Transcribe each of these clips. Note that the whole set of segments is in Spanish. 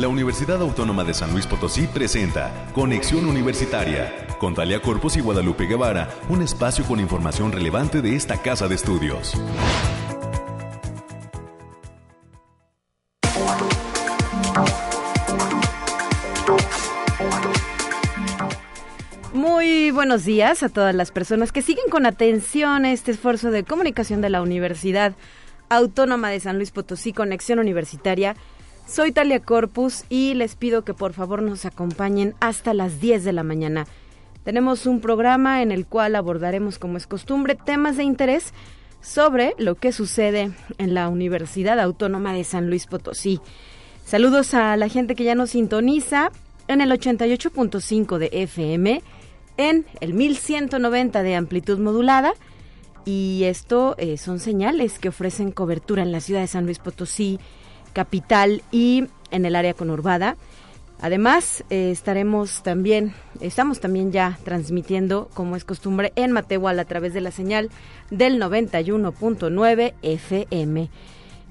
la Universidad Autónoma de San Luis Potosí presenta Conexión Universitaria con Talia Corpus y Guadalupe Guevara, un espacio con información relevante de esta casa de estudios. Muy buenos días a todas las personas que siguen con atención este esfuerzo de comunicación de la Universidad Autónoma de San Luis Potosí, Conexión Universitaria. Soy Talia Corpus y les pido que por favor nos acompañen hasta las 10 de la mañana. Tenemos un programa en el cual abordaremos, como es costumbre, temas de interés sobre lo que sucede en la Universidad Autónoma de San Luis Potosí. Saludos a la gente que ya nos sintoniza en el 88.5 de FM, en el 1190 de amplitud modulada y esto eh, son señales que ofrecen cobertura en la ciudad de San Luis Potosí, capital y en el área conurbada. Además, eh, estaremos también, estamos también ya transmitiendo, como es costumbre, en Matehual a través de la señal del 91.9 FM.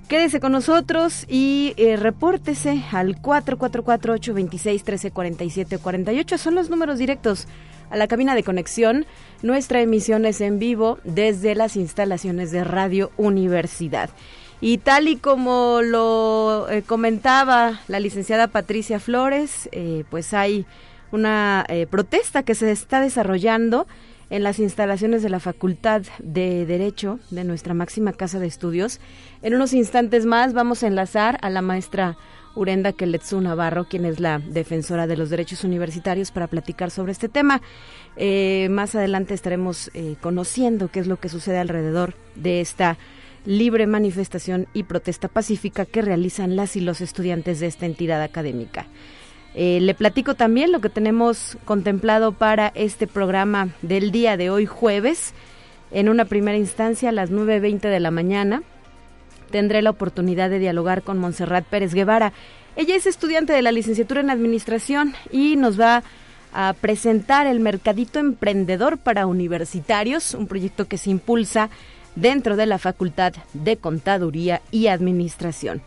Quédese con nosotros y eh, repórtese al 444-826-1347-48. Son los números directos a la cabina de conexión. Nuestra emisión es en vivo desde las instalaciones de Radio Universidad. Y tal y como lo eh, comentaba la licenciada Patricia Flores, eh, pues hay una eh, protesta que se está desarrollando en las instalaciones de la Facultad de Derecho de nuestra máxima casa de estudios. En unos instantes más vamos a enlazar a la maestra Urenda Keletsu Navarro, quien es la defensora de los derechos universitarios, para platicar sobre este tema. Eh, más adelante estaremos conociendo qué es lo que sucede alrededor de esta libre manifestación y protesta pacífica que realizan las y los estudiantes de esta entidad académica. Eh, le platico también lo que tenemos contemplado para este programa del día de hoy jueves. En una primera instancia a las 9.20 de la mañana tendré la oportunidad de dialogar con Montserrat Pérez Guevara. Ella es estudiante de la licenciatura en Administración y nos va a presentar el Mercadito Emprendedor para Universitarios, un proyecto que se impulsa dentro de la Facultad de Contaduría y Administración.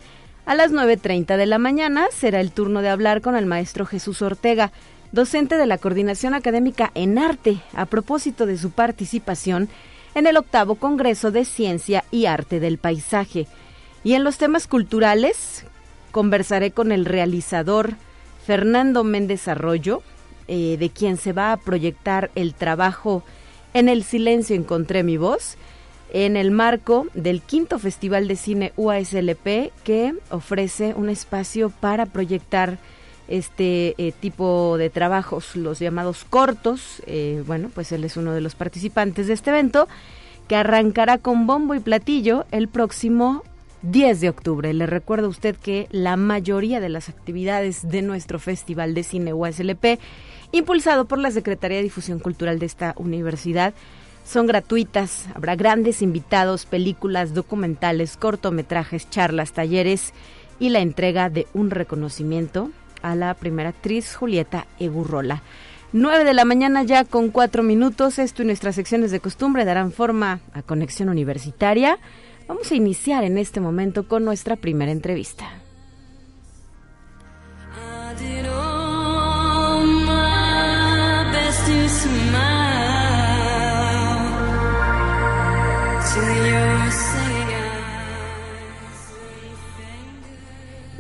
A las 9.30 de la mañana será el turno de hablar con el maestro Jesús Ortega, docente de la Coordinación Académica en Arte, a propósito de su participación en el octavo Congreso de Ciencia y Arte del Paisaje. Y en los temas culturales, conversaré con el realizador Fernando Méndez Arroyo, eh, de quien se va a proyectar el trabajo En el silencio encontré mi voz, en el marco del quinto Festival de Cine UASLP, que ofrece un espacio para proyectar este eh, tipo de trabajos, los llamados cortos. Eh, bueno, pues él es uno de los participantes de este evento que arrancará con bombo y platillo el próximo 10 de octubre. Le recuerdo a usted que la mayoría de las actividades de nuestro Festival de Cine USLP, impulsado por la Secretaría de Difusión Cultural de esta universidad, son gratuitas. Habrá grandes invitados, películas, documentales, cortometrajes, charlas, talleres y la entrega de un reconocimiento a la primera actriz Julieta Egurrola. 9 de la mañana ya con cuatro minutos. Esto y nuestras secciones de costumbre darán forma a Conexión Universitaria. Vamos a iniciar en este momento con nuestra primera entrevista.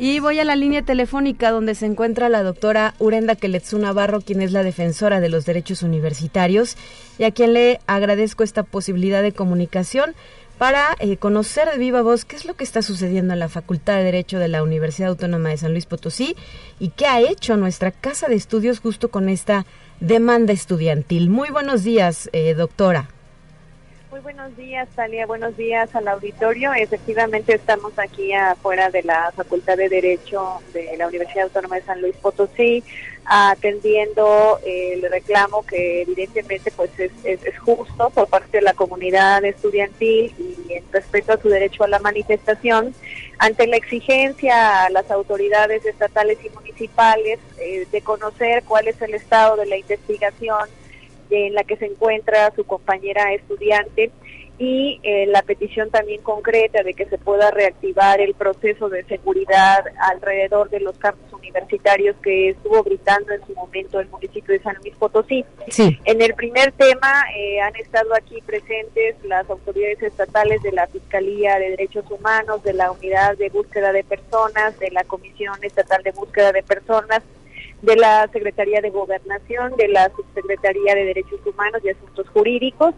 Y voy a la línea telefónica donde se encuentra la doctora Urenda Keletsu Navarro, quien es la defensora de los derechos universitarios y a quien le agradezco esta posibilidad de comunicación para eh, conocer de viva voz qué es lo que está sucediendo en la Facultad de Derecho de la Universidad Autónoma de San Luis Potosí y qué ha hecho nuestra casa de estudios justo con esta demanda estudiantil. Muy buenos días, eh, doctora. Muy buenos días, Talia. Buenos días al auditorio. Efectivamente, estamos aquí afuera de la Facultad de Derecho de la Universidad Autónoma de San Luis Potosí, atendiendo el reclamo que evidentemente pues es, es, justo por parte de la comunidad estudiantil y en respecto a su derecho a la manifestación, ante la exigencia a las autoridades estatales y municipales eh, de conocer cuál es el estado de la investigación en la que se encuentra su compañera estudiante y eh, la petición también concreta de que se pueda reactivar el proceso de seguridad alrededor de los campos universitarios que estuvo gritando en su momento el municipio de San Luis Potosí. Sí. En el primer tema eh, han estado aquí presentes las autoridades estatales de la Fiscalía de Derechos Humanos, de la Unidad de Búsqueda de Personas, de la Comisión Estatal de Búsqueda de Personas, de la Secretaría de Gobernación, de la Subsecretaría de Derechos Humanos y Asuntos Jurídicos,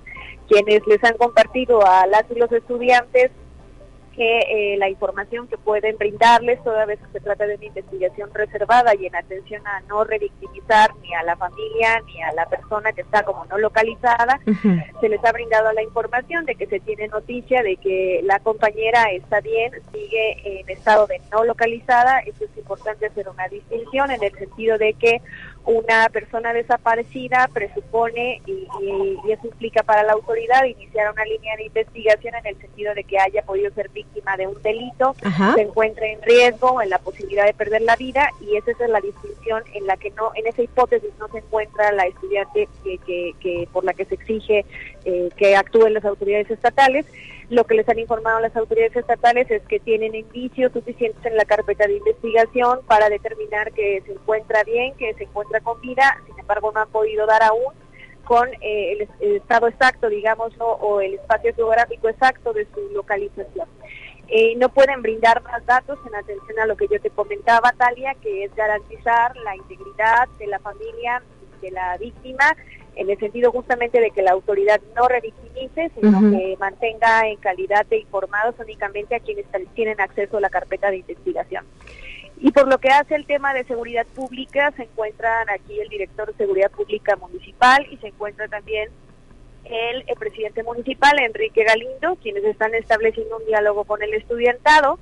quienes les han compartido a las y los estudiantes que eh, la información que pueden brindarles, toda vez que se trata de una investigación reservada y en atención a no revictimizar ni a la familia ni a la persona que está como no localizada, se les ha brindado la información de que se tiene noticia de que la compañera está bien, sigue en estado de no localizada. Esto es importante hacer una distinción en el sentido de que una persona desaparecida presupone y, eso implica para la autoridad iniciar una línea de investigación en el sentido de que haya podido ser víctima de un delito, se encuentre en riesgo, en la posibilidad de perder la vida y esa es la distinción en la que no, en esa hipótesis no se encuentra la estudiante que, que, por la que se exige eh, que actúen las autoridades estatales. Lo que les han informado las autoridades estatales es que tienen indicios suficientes en la carpeta de investigación para determinar que se encuentra bien, que se encuentra con vida, sin embargo no han podido dar aún con eh, el, estado exacto, digamos, o el espacio geográfico exacto de su localización. Eh, no pueden brindar más datos en atención a lo que yo te comentaba, Talia, que es garantizar la integridad de la familia de la víctima en el sentido justamente de que la autoridad no revictimice, sino que mantenga en calidad de informados únicamente a quienes tienen acceso a la carpeta de investigación. Y por lo que hace el tema de seguridad pública, se encuentran aquí el director de Seguridad Pública Municipal y se encuentra también el, presidente municipal, Enrique Galindo, quienes están estableciendo un diálogo con el estudiantado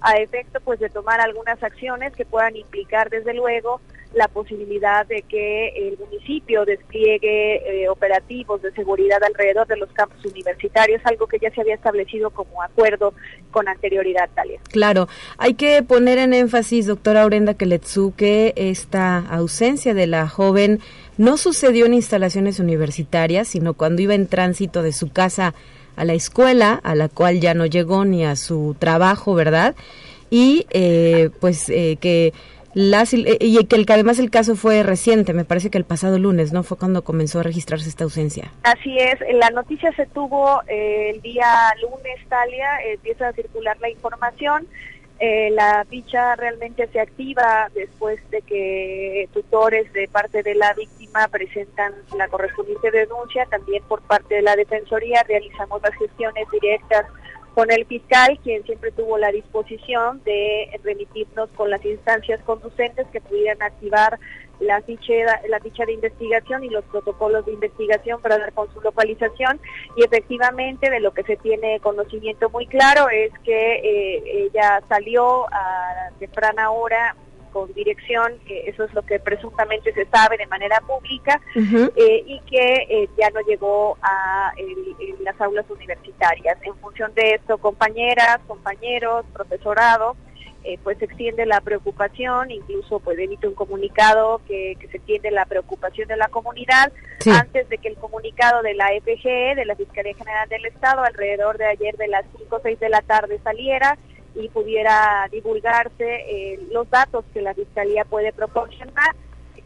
a efecto pues de tomar algunas acciones que puedan implicar desde luego la posibilidad de que el municipio despliegue eh, operativos de seguridad alrededor de los campus universitarios, algo que ya se había establecido como acuerdo con anterioridad, Talia. Claro, hay que poner en énfasis, doctora Aurenda Keletsu, que esta ausencia de la joven no sucedió en instalaciones universitarias, sino cuando iba en tránsito de su casa a la escuela, a la cual ya no llegó ni a su trabajo, ¿verdad? Y eh, pues eh, que eh, y que, el, que además el caso fue reciente, me parece que el pasado lunes, ¿no? Fue cuando comenzó a registrarse esta ausencia. Así es, la noticia se tuvo eh, el día lunes, Talia, empieza a circular la información. Eh, la ficha realmente se activa después de que tutores de parte de la víctima presentan la correspondiente denuncia, también por parte de la Defensoría realizamos las gestiones directas con el fiscal, quien siempre tuvo la disposición de remitirnos con las instancias conducentes que pudieran activar la ficha, la ficha de investigación y los protocolos de investigación para dar con su localización. Y efectivamente de lo que se tiene conocimiento muy claro es que eh, ella salió a temprana hora con dirección, eso es lo que presuntamente se sabe de manera pública, eh, y que eh, ya no llegó a las aulas universitarias. En función de esto, compañeras, compañeros, profesorado, eh, pues se extiende la preocupación, incluso pues emite un comunicado que, se extiende la preocupación de la comunidad antes de que el comunicado de la EPG, de la Fiscalía General del Estado, alrededor de ayer de las 5 o 6 de la tarde saliera y pudiera divulgarse eh, los datos que la Fiscalía puede proporcionar,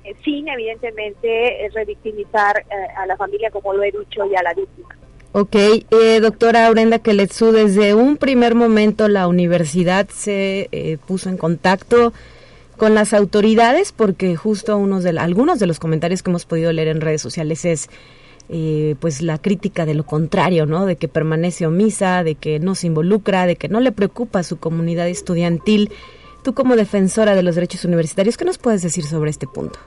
eh, sin evidentemente eh, revictimizar a la familia, como lo he dicho, y a la víctima. Ok, doctora Aurenda Keletsu, desde un primer momento la universidad se puso en contacto con las autoridades porque justo unos de algunos de los comentarios que hemos podido leer en redes sociales es eh, pues la crítica de lo contrario, ¿no? De que permanece omisa, de que no se involucra, de que no le preocupa a su comunidad estudiantil. Tú como defensora de los derechos universitarios, ¿qué nos puedes decir sobre este punto?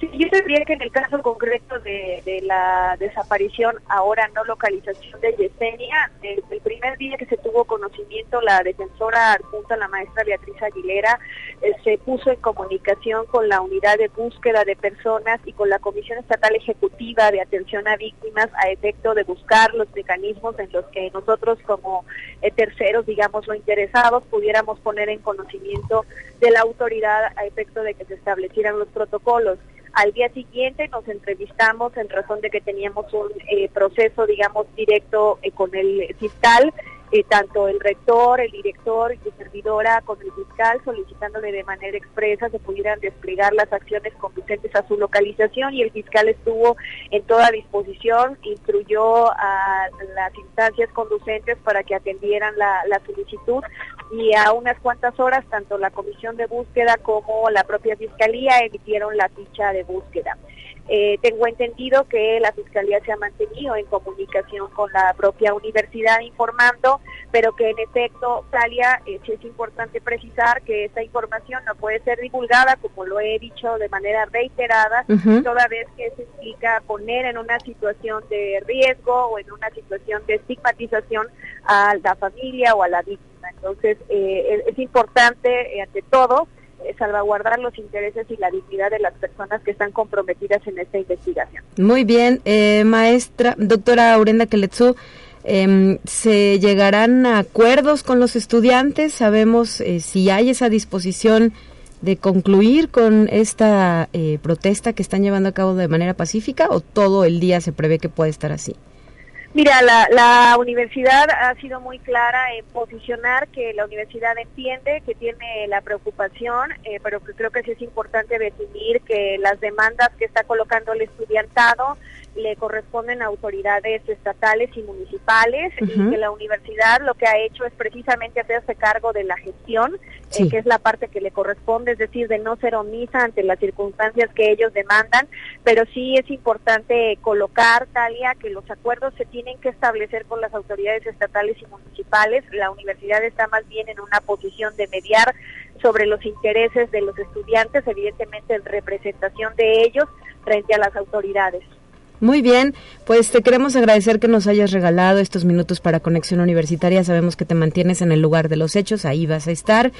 Sí, yo diría que en el caso concreto de, la desaparición, ahora no localización de Yesenia, el, primer día que se tuvo conocimiento, la defensora adjunta, la maestra Beatriz Aguilera, eh, se puso en comunicación con la unidad de búsqueda de personas y con la Comisión Estatal Ejecutiva de Atención a Víctimas a efecto de buscar los mecanismos en los que nosotros como eh, terceros, digamos, lo interesados, pudiéramos poner en conocimiento de la autoridad a efecto de que se establecieran los protocolos. Al día siguiente nos entrevistamos en razón de que teníamos un eh, proceso, digamos, directo eh, con el fiscal eh, tanto el rector, el director y su servidora con el fiscal solicitándole de manera expresa se pudieran desplegar las acciones conducentes a su localización y el fiscal estuvo en toda disposición, instruyó a las instancias conducentes para que atendieran la, la solicitud y a unas cuantas horas tanto la comisión de búsqueda como la propia fiscalía emitieron la ficha de búsqueda. Eh, tengo entendido que la Fiscalía se ha mantenido en comunicación con la propia universidad informando, pero que en efecto, Talia, eh, es importante precisar que esta información no puede ser divulgada, como lo he dicho de manera reiterada, toda vez que se implica poner en una situación de riesgo o en una situación de estigmatización a la familia o a la víctima. Entonces, eh, es, importante, ante todo, eh, salvaguardar los intereses y la dignidad de las personas que están comprometidas en esta investigación. Muy bien, eh, maestra, doctora Aurenda Keletsu, eh, ¿se llegarán a acuerdos con los estudiantes? ¿Sabemos eh, si hay esa disposición de concluir con esta protesta que están llevando a cabo de manera pacífica o todo el día se prevé que puede estar así? Mira, la, la, universidad ha sido muy clara en posicionar que la universidad entiende que tiene la preocupación, eh, pero que creo que sí es importante definir que las demandas que está colocando el estudiantado le corresponden a autoridades estatales y municipales y que la universidad lo que ha hecho es precisamente hacerse cargo de la gestión, eh, que es la parte que le corresponde, es decir, de no ser omisa ante las circunstancias que ellos demandan, pero sí es importante colocar, Talia, que los acuerdos se tienen que establecer con las autoridades estatales y municipales. La universidad está más bien en una posición de mediar sobre los intereses de los estudiantes, evidentemente en representación de ellos frente a las autoridades. Muy bien, pues te queremos agradecer que nos hayas regalado estos minutos para Conexión Universitaria. Sabemos que te mantienes en el lugar de los hechos, ahí vas a estar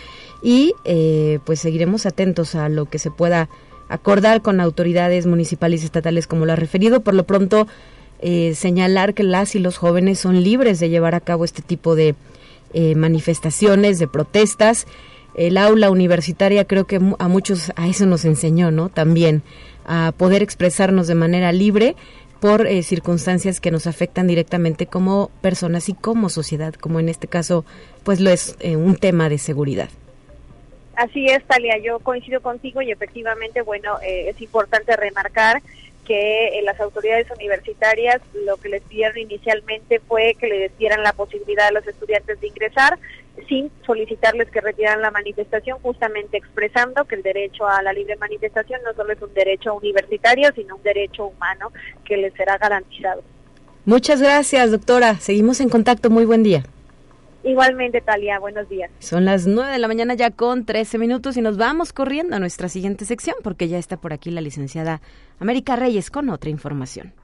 y eh, pues seguiremos atentos a lo que se pueda acordar con autoridades municipales y estatales como lo ha referido. Por lo pronto, eh, señalar que las y los jóvenes son libres de llevar a cabo este tipo de eh, manifestaciones, de protestas. El aula universitaria creo que a muchos a eso nos enseñó, ¿no? También a poder expresarnos de manera libre por eh, circunstancias que nos afectan directamente como personas y como sociedad, como en este caso, pues lo es eh, un tema de seguridad. Así es, Talia, yo coincido contigo y efectivamente, bueno, eh, es importante remarcar que las autoridades universitarias lo que les pidieron inicialmente fue que le dieran la posibilidad a los estudiantes de ingresar sin solicitarles que retiraran la manifestación, justamente expresando que el derecho a la libre manifestación no solo es un derecho universitario, sino un derecho humano que les será garantizado. Muchas gracias, doctora. Seguimos en contacto. Muy buen día. Igualmente, Talia, buenos días. Son las nueve de la mañana ya con 13 minutos y nos vamos corriendo a nuestra siguiente sección porque ya está por aquí la licenciada América Reyes con otra información.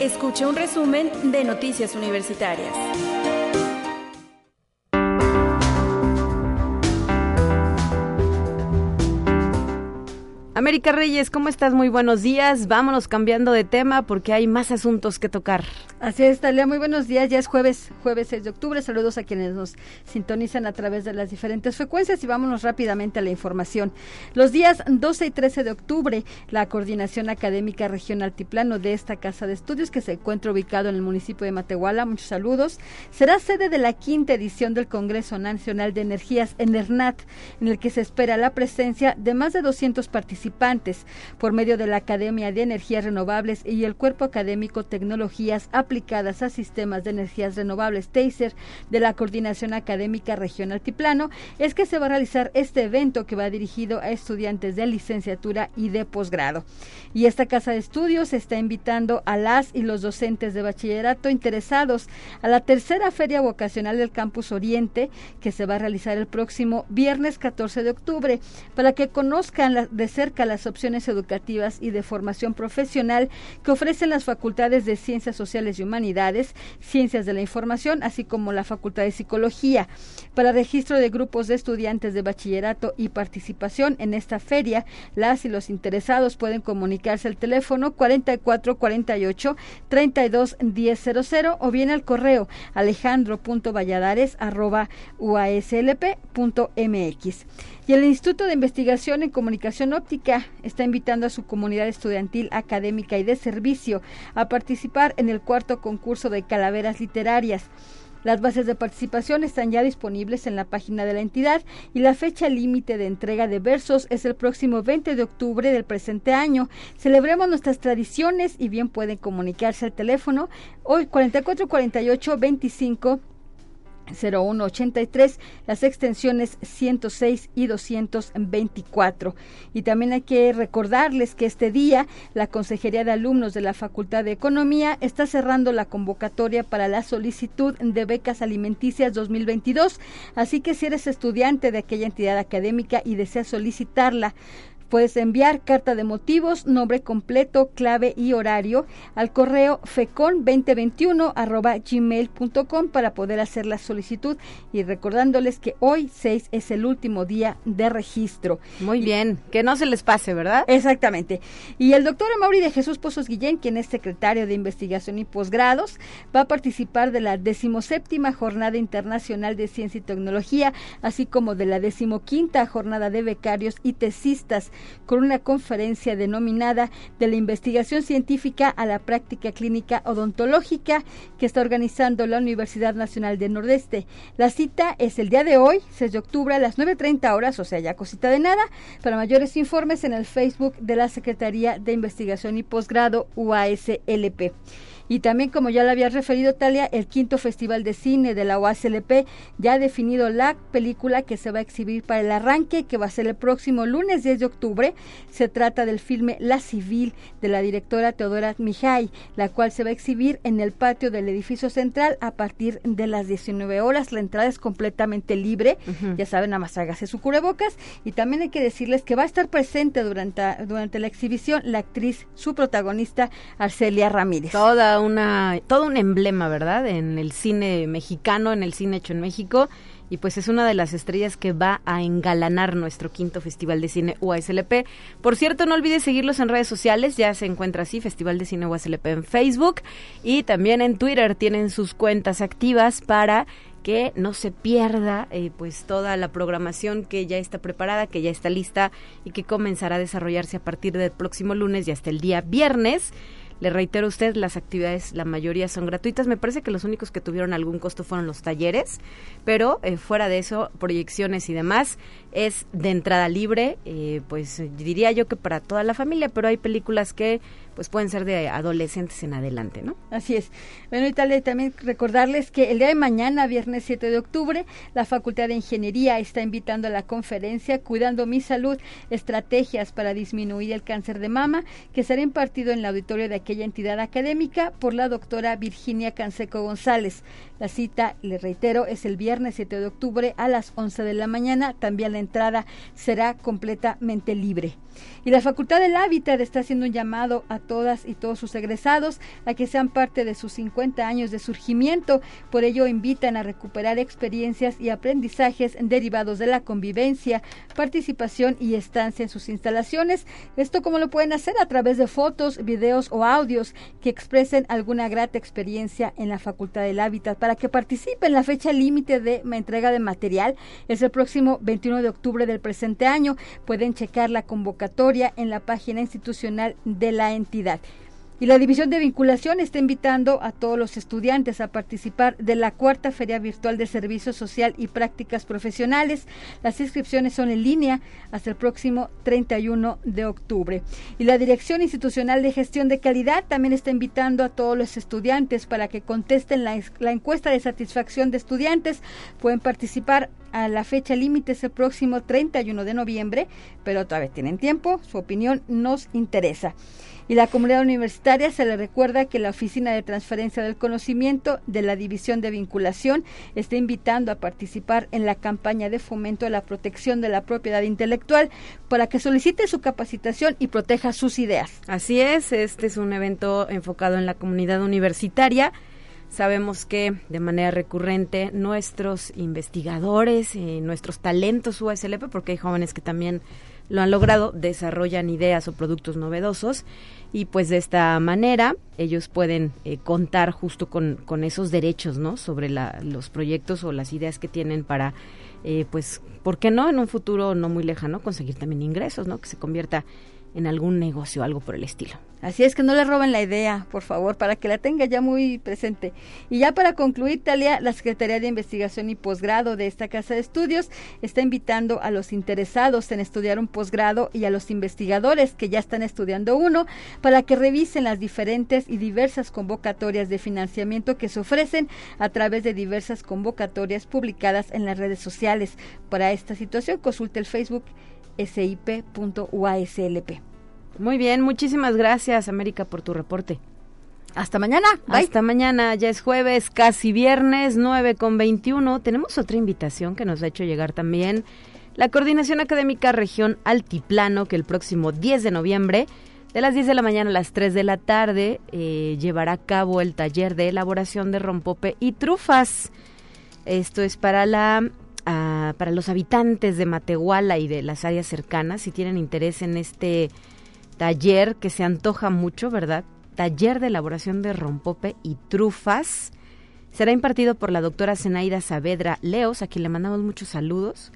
Escuche un resumen de Noticias Universitarias. América Reyes, ¿cómo estás? Muy buenos días. Vámonos cambiando de tema porque hay más asuntos que tocar. Así es, Talia. Muy buenos días. Ya es jueves, jueves 6 de octubre. Saludos a quienes nos sintonizan a través de las diferentes frecuencias y vámonos rápidamente a la información. Los días 12 y 13 de octubre, la Coordinación Académica Regional Altiplano de esta Casa de Estudios, que se encuentra ubicado en el municipio de Matehuala, muchos saludos, será sede de la quinta edición del Congreso Nacional de Energías, ENERNAT, en el que se espera la presencia de más de 200 participantes por medio de la Academia de Energías Renovables y el Cuerpo Académico Tecnologías Aplicadas a Sistemas de Energías Renovables TASER de la Coordinación Académica Región Altiplano, es que se va a realizar este evento que va dirigido a estudiantes de licenciatura y de posgrado. Y esta casa de estudios está invitando a las y los docentes de bachillerato interesados a la tercera Feria Vocacional del Campus Oriente que se va a realizar el próximo viernes 14 de octubre para que conozcan de cerca las opciones educativas y de formación profesional que ofrecen las facultades de Ciencias Sociales y Humanidades, Ciencias de la Información, así como la Facultad de Psicología. Para registro de grupos de estudiantes de bachillerato y participación en esta feria, las y los interesados pueden comunicarse al teléfono 4448 32 1000 o bien al correo alejandro.valladares.uaslp.mx. Y el Instituto de Investigación en Comunicación Óptica Está invitando a su comunidad estudiantil académica y de servicio a participar en el cuarto concurso de calaveras literarias. Las bases de participación están ya disponibles en la página de la entidad y la fecha límite de entrega de versos es el próximo 20 de octubre del presente año. Celebremos nuestras tradiciones y bien pueden comunicarse al teléfono hoy 4448 25 0183, las extensiones 106 y 224. Y también hay que recordarles que este día la Consejería de Alumnos de la Facultad de Economía está cerrando la convocatoria para la solicitud de becas alimenticias 2022. Así que si eres estudiante de aquella entidad académica y deseas solicitarla, Puedes enviar carta de motivos, nombre completo, clave y horario al correo fecon2021 gmail.com para poder hacer la solicitud y recordándoles que hoy 6 es el último día de registro. Muy bien, que no se les pase, ¿verdad? Exactamente. Y el doctor Mauri de Jesús Pozos Guillén, quien es secretario de investigación y posgrados, va a participar de la decimoséptima Jornada Internacional de Ciencia y Tecnología, así como de la decimoquinta Jornada de Becarios y Tesistas con una conferencia denominada De la investigación científica a la práctica clínica odontológica que está organizando la Universidad Nacional del Nordeste. La cita es el día de hoy, 6 de octubre a las 9.30 horas, o sea, ya cosita de nada. Para mayores informes en el Facebook de la Secretaría de Investigación y Posgrado UASLP. Y también, como ya lo había referido Talia, el quinto Festival de Cine de la UASLP ya ha definido la película que se va a exhibir para el arranque, que va a ser el próximo lunes 10 de octubre. Se trata del filme La Civil de la directora Teodora Mijay, la cual se va a exhibir en el patio del edificio central a partir de las 19 horas. La entrada es completamente libre, ya saben, nada más hágase su cubrebocas. Y también hay que decirles que va a estar presente durante, durante la exhibición la actriz, su protagonista, Arcelia Ramírez. Toda una, todo un emblema, ¿verdad? En el cine mexicano, en el cine hecho en México. Y pues es una de las estrellas que va a engalanar nuestro quinto Festival de Cine UASLP. Por cierto, no olvides seguirlos en redes sociales, ya se encuentra así, Festival de Cine UASLP en Facebook y también en Twitter tienen sus cuentas activas para que no se pierda eh, pues toda la programación que ya está preparada, que ya está lista y que comenzará a desarrollarse a partir del próximo lunes y hasta el día viernes. Le reitero a usted, las actividades, la mayoría son gratuitas. Me parece que los únicos que tuvieron algún costo fueron los talleres, pero eh, fuera de eso, proyecciones y demás, es de entrada libre, eh, pues diría yo que para toda la familia, pero hay películas que pues pueden ser de adolescentes en adelante, ¿no? Así es. Bueno, y también recordarles que el día de mañana, viernes 7 de octubre, la Facultad de Ingeniería está invitando a la conferencia Cuidando mi salud, estrategias para disminuir el cáncer de mama, que será impartido en el auditorio de aquella entidad académica por la doctora Virginia Canseco González. La cita, le reitero, es el viernes 7 de octubre a las 11 de la mañana. También la entrada será completamente libre. Y la Facultad del Hábitat está haciendo un llamado a todas y todos sus egresados a que sean parte de sus 50 años de surgimiento. Por ello invitan a recuperar experiencias y aprendizajes derivados de la convivencia, participación y estancia en sus instalaciones. Esto como lo pueden hacer a través de fotos, videos o audios que expresen alguna grata experiencia en la Facultad del Hábitat para que participen. La fecha límite de entrega de material es el próximo 21 de octubre del presente año. Pueden checar la convocatoria en la página institucional de la entidad. Y la División de Vinculación está invitando a todos los estudiantes a participar de la cuarta Feria Virtual de Servicio Social y Prácticas Profesionales. Las inscripciones son en línea hasta el próximo 31 de octubre. Y la Dirección Institucional de Gestión de Calidad también está invitando a todos los estudiantes para que contesten la, encuesta de satisfacción de estudiantes. Pueden participar a la fecha límite es el próximo 31 de noviembre, pero todavía tienen tiempo. Su opinión nos interesa y la comunidad universitaria se le recuerda que la Oficina de Transferencia del Conocimiento de la División de Vinculación está invitando a participar en la campaña de fomento a la protección de la propiedad intelectual para que solicite su capacitación y proteja sus ideas. Así es, este es un evento enfocado en la comunidad universitaria. Sabemos que de manera recurrente nuestros investigadores y nuestros talentos USLP, porque hay jóvenes que también lo han logrado, desarrollan ideas o productos novedosos y pues de esta manera ellos pueden eh, contar justo con, con, esos derechos, ¿no? Sobre la, los proyectos o las ideas que tienen para, eh, pues, ¿por qué no? En un futuro no muy lejano conseguir también ingresos, ¿no? Que se convierta en algún negocio, algo por el estilo. Así es que no le roben la idea, por favor, para que la tenga ya muy presente. Y ya para concluir, Talia, la Secretaría de Investigación y Posgrado de esta Casa de Estudios está invitando a los interesados en estudiar un posgrado y a los investigadores que ya están estudiando uno para que revisen las diferentes y diversas convocatorias de financiamiento que se ofrecen a través de diversas convocatorias publicadas en las redes sociales. Para esta situación, consulte el Facebook sip.uaslp. Muy bien, muchísimas gracias América por tu reporte. Hasta mañana. Hasta mañana, ya es jueves, casi viernes, 9 con 21. Tenemos otra invitación que nos ha hecho llegar también la Coordinación Académica Región Altiplano, que el próximo 10 de noviembre, de las 10 de la mañana a las 3 de la tarde, eh, llevará a cabo el taller de elaboración de rompope y trufas. Esto es para la para los habitantes de Matehuala y de las áreas cercanas, si tienen interés en este taller que se antoja mucho, ¿verdad? Taller de elaboración de rompope y trufas. Será impartido por la doctora Zenaida Saavedra Leos, a quien le mandamos muchos saludos.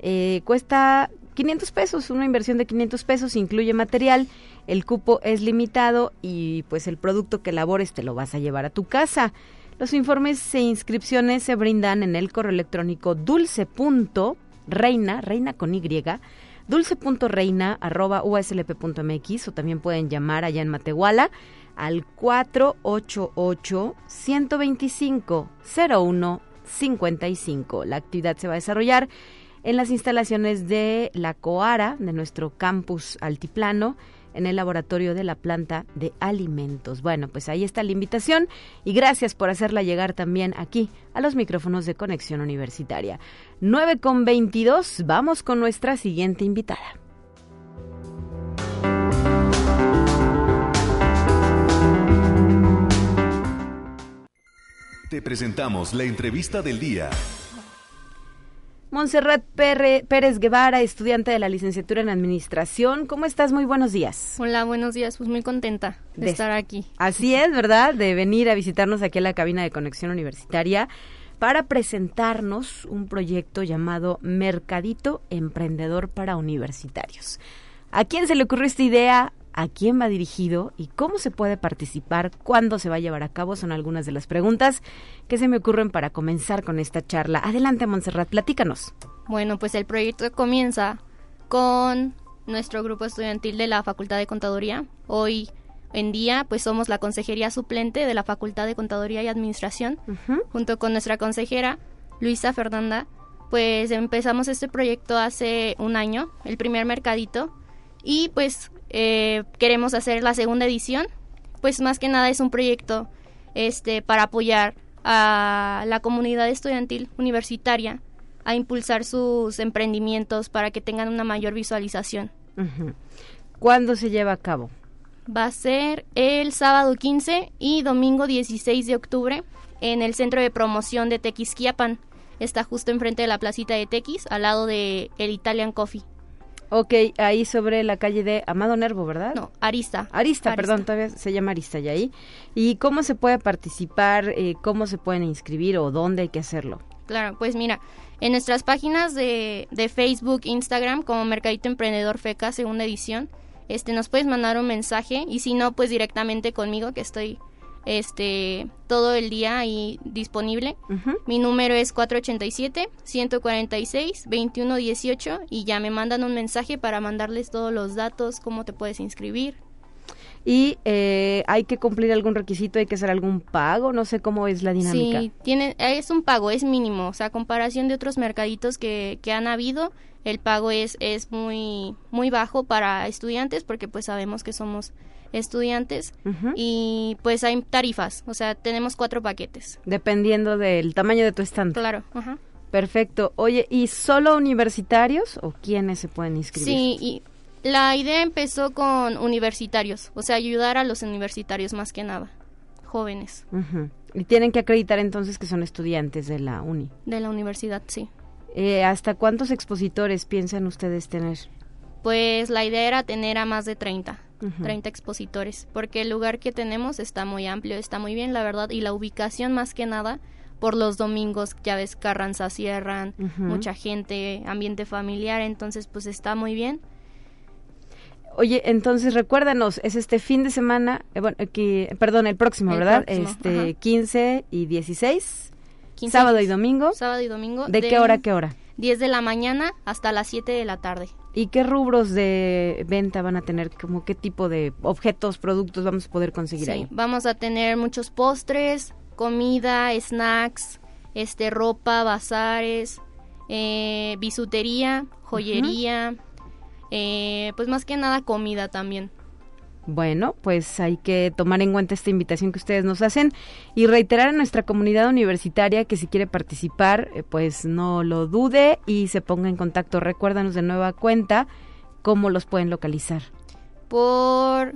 Eh, cuesta 500 pesos, una inversión de 500 pesos, incluye material, el cupo es limitado y pues el producto que elabores te lo vas a llevar a tu casa. Los informes e inscripciones se brindan en el correo electrónico dulce.reina, reina con Y, dulce.reina arroba uslp.mx o también pueden llamar allá en Matehuala al 488-125-0155. La actividad se va a desarrollar en las instalaciones de la COARA, de nuestro campus altiplano, en el laboratorio de la planta de alimentos. Bueno, pues ahí está la invitación y gracias por hacerla llegar también aquí a los micrófonos de Conexión Universitaria. 9 con 22, vamos con nuestra siguiente invitada. Te presentamos la entrevista del día. Montserrat Pérez Guevara, estudiante de la licenciatura en Administración. ¿Cómo estás? Muy buenos días. Hola, buenos días. Pues muy contenta de, estar aquí. Así es, ¿verdad? De venir a visitarnos aquí a la cabina de conexión universitaria para presentarnos un proyecto llamado Mercadito Emprendedor para Universitarios. ¿A quién se le ocurrió esta idea? A quién va dirigido y cómo se puede participar, cuándo se va a llevar a cabo, son algunas de las preguntas que se me ocurren para comenzar con esta charla. Adelante, Montserrat, platícanos. Bueno, pues el proyecto comienza con nuestro grupo estudiantil de la Facultad de Contaduría. Hoy en día, pues somos la consejería suplente de la Facultad de Contaduría y Administración, junto con nuestra consejera Luisa Fernanda. Pues empezamos este proyecto hace un año, el primer mercadito, y pues eh, queremos hacer la segunda edición, pues más que nada es un proyecto este para apoyar a la comunidad estudiantil universitaria a impulsar sus emprendimientos para que tengan una mayor visualización. ¿Cuándo se lleva a cabo? Va a ser el sábado 15 y domingo 16 de octubre en el Centro de Promoción de Tequisquiapan. Está justo enfrente de la placita de Tequis, al lado de el Italian Coffee. Ok, ahí sobre la calle de Amado Nervo, ¿verdad? No, Arista. Arista, perdón, todavía se llama Arista y ahí. ¿Y cómo se puede participar? Eh, ¿Cómo se pueden inscribir o dónde hay que hacerlo? Claro, pues mira, en nuestras páginas de, de Facebook, Instagram, como Mercadito Emprendedor FECA, segunda edición, este, nos puedes mandar un mensaje y si no, pues directamente conmigo, que estoy este todo el día ahí disponible. Mi número es 487-146-2118 y ya me mandan un mensaje para mandarles todos los datos, cómo te puedes inscribir. Y eh, hay que cumplir algún requisito, hay que hacer algún pago, no sé cómo es la dinámica. Sí, tiene, es un pago, es mínimo, o sea, comparación de otros mercaditos que, que han habido, el pago es, es muy, muy bajo para estudiantes porque pues sabemos que somos estudiantes y pues hay tarifas, o sea, tenemos cuatro paquetes. Dependiendo del tamaño de tu stand. Claro, Perfecto. Oye, ¿y solo universitarios o quiénes se pueden inscribir? Sí, y la idea empezó con universitarios, o sea, ayudar a los universitarios más que nada, jóvenes. Y tienen que acreditar entonces que son estudiantes de la uni. De la universidad, sí. Eh, ¿Hasta cuántos expositores piensan ustedes tener? Pues la idea era tener a más de 30, 30 expositores, porque el lugar que tenemos está muy amplio, está muy bien, la verdad, y la ubicación más que nada por los domingos, ya ves, Carranza cierran, mucha gente, ambiente familiar, entonces pues está muy bien. Oye, entonces recuérdanos, es este fin de semana, eh, bueno, perdón, el próximo, ¿verdad? este 15 y 16, sábado y domingo. Sábado y domingo. ¿De, qué hora a qué hora? 10 de la mañana hasta las 7 de la tarde. ¿Y qué rubros de venta van a tener? Como qué tipo de objetos, productos vamos a poder conseguir sí, ahí? Vamos a tener muchos postres, comida, snacks, este ropa, bazares, eh, bisutería, joyería, eh, pues más que nada comida también. Bueno, pues hay que tomar en cuenta esta invitación que ustedes nos hacen y reiterar a nuestra comunidad universitaria que si quiere participar, eh, pues no lo dude y se ponga en contacto. Recuérdanos de nueva cuenta cómo los pueden localizar. Por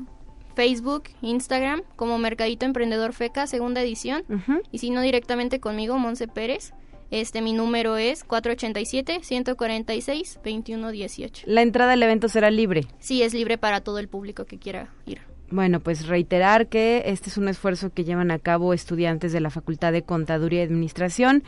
Facebook, Instagram, como Mercadito Emprendedor FECA, segunda edición. Y si no, directamente conmigo, Monse Pérez. Este, mi número es 487-146-2118. ¿La entrada al evento será libre? Sí, es libre para todo el público que quiera ir. Bueno, pues reiterar que este es un esfuerzo que llevan a cabo estudiantes de la Facultad de Contaduría y Administración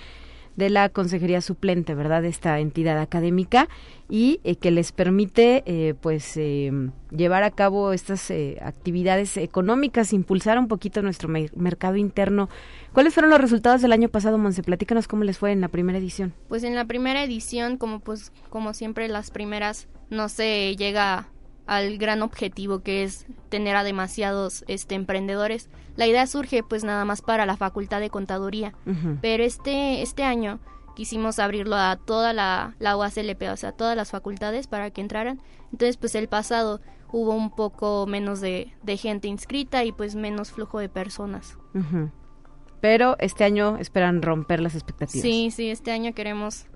de la Consejería Suplente, ¿verdad?, de esta entidad académica y eh, que les permite, eh, pues, eh, llevar a cabo estas actividades económicas, impulsar un poquito nuestro mercado interno. ¿Cuáles fueron los resultados del año pasado, Monse? Platícanos cómo les fue en la primera edición. Pues en la primera edición, como pues, como siempre las primeras, no se llega al gran objetivo que es tener a demasiados este emprendedores. La idea surge pues nada más para la Facultad de Contaduría, pero este este año quisimos abrirlo a toda la, la UASLP, o sea, todas las facultades para que entraran. Entonces, pues el pasado hubo un poco menos de, de gente inscrita y pues menos flujo de personas. Pero este año esperan romper las expectativas. Sí, sí, este año queremos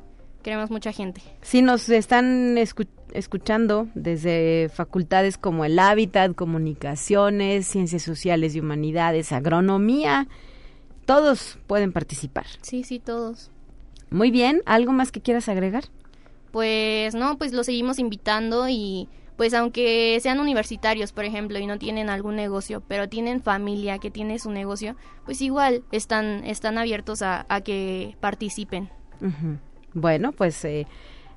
queremos mucha gente. Si nos están escuchando desde facultades como el Hábitat, Comunicaciones, Ciencias Sociales y Humanidades, Agronomía, todos pueden participar. Sí, sí, todos. Muy bien, ¿algo más que quieras agregar? Pues no, pues los seguimos invitando y pues aunque sean universitarios, por ejemplo, y no tienen algún negocio, pero tienen familia que tiene su negocio, pues igual están, están abiertos a, que participen. Bueno, pues eh,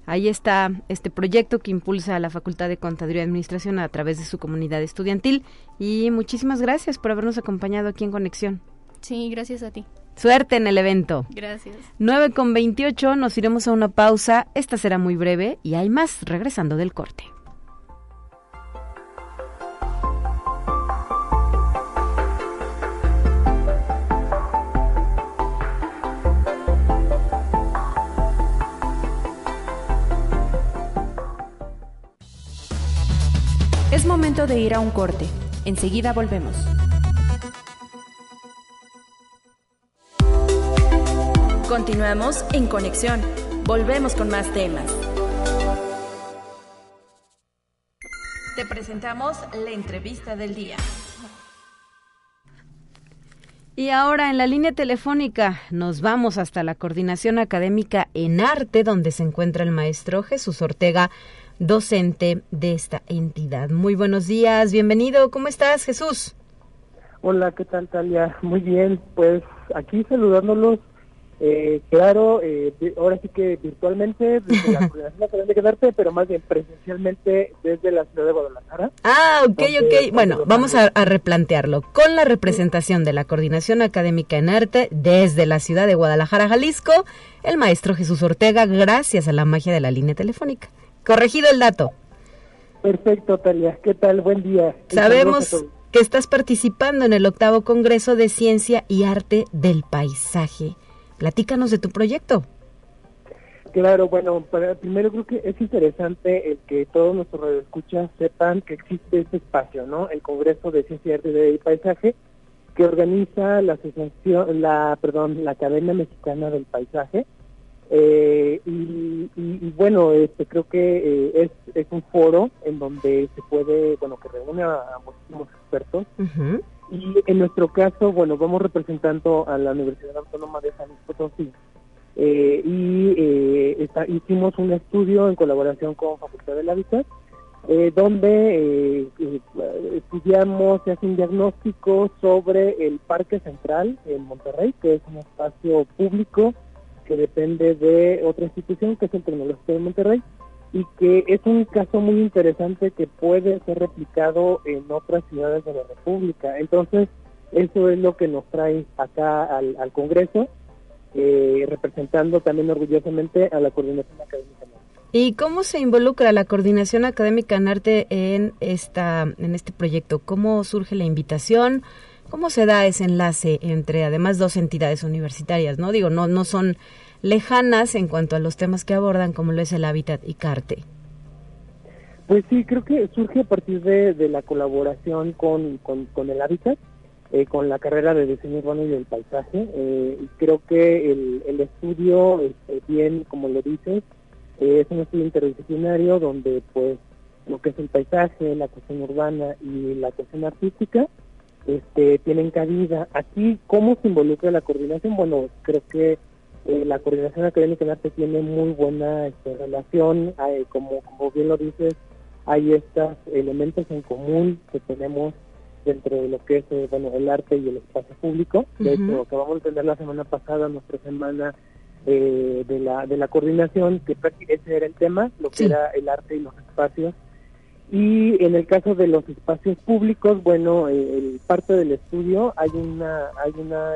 ahí está este proyecto que impulsa la Facultad de Contaduría y Administración a través de su comunidad estudiantil. Y muchísimas gracias por habernos acompañado aquí en Conexión. Sí, gracias a ti. Suerte en el evento. Gracias. 9 con 28, nos iremos a una pausa. Esta será muy breve y hay más regresando del corte. De ir a un corte. Enseguida volvemos. Continuamos en conexión. Volvemos con más temas. Te presentamos la entrevista del día. Y ahora en la línea telefónica nos vamos hasta la coordinación académica en arte donde se encuentra el maestro Jesús Ortega docente de esta entidad. Muy buenos días, bienvenido. ¿Cómo estás, Jesús? Hola, ¿qué tal, Talia? Muy bien, pues aquí saludándolos. Eh, claro, eh, ahora sí que virtualmente desde la Coordinación Académica de Arte, pero más bien presencialmente desde la ciudad de Guadalajara. Ah, ok, ok. Bueno, vamos a, a, replantearlo. Con la representación de la Coordinación Académica en Arte desde la ciudad de Guadalajara, Jalisco, el maestro Jesús Ortega, gracias a la magia de la línea telefónica. Corregido el dato. Perfecto, Talia. ¿Qué tal? Buen día. Sabemos que estás participando en el octavo Congreso de Ciencia y Arte del Paisaje. Platícanos de tu proyecto. Claro, bueno, primero creo que es interesante el que todos nuestros radioescuchas sepan que existe este espacio, ¿no? El Congreso de Ciencia y Arte del Paisaje, que organiza la asociación, la, perdón, la Academia Mexicana del Paisaje, eh, y, bueno, este, creo que eh, es, un foro en donde se puede, bueno, que reúne a, muchísimos expertos. Y en nuestro caso, bueno, vamos representando a la Universidad Autónoma de San Luis Potosí. Eh, y hicimos un estudio en colaboración con Facultad del Hábitat eh, donde estudiamos, se hace un diagnóstico sobre el Parque Central en Monterrey, que es un espacio público que depende de otra institución, que es el Tecnológico de Monterrey, y que es un caso muy interesante que puede ser replicado en otras ciudades de la República. Entonces, eso es lo que nos trae acá al, Congreso, eh, representando también orgullosamente a la Coordinación Académica. ¿Y cómo se involucra la Coordinación Académica en Arte en, esta, en este proyecto? ¿Cómo surge la invitación? ¿Cómo se da ese enlace entre además dos entidades universitarias? No digo, no, no son lejanas en cuanto a los temas que abordan, como lo es el hábitat y CARTE. Pues sí, creo que surge a partir de, la colaboración con, con, el hábitat, eh, con la carrera de diseño urbano y del paisaje. Eh, creo que el, estudio, este, bien como lo dices, eh, es un estudio interdisciplinario donde pues lo que es el paisaje, la cuestión urbana y la cuestión artística este, tienen cabida. Aquí, ¿cómo se involucra la coordinación? Bueno, creo que eh, la coordinación académica en arte tiene muy buena este, relación, como, como bien lo dices, hay estos elementos en común que tenemos dentro de lo que es eh, bueno el arte y el espacio público. De hecho, acabamos de tener la semana pasada nuestra semana eh, de la de la coordinación, que ese era el tema, lo que era el arte y los espacios. Y en el caso de los espacios públicos, bueno, el, parte del estudio hay una hay una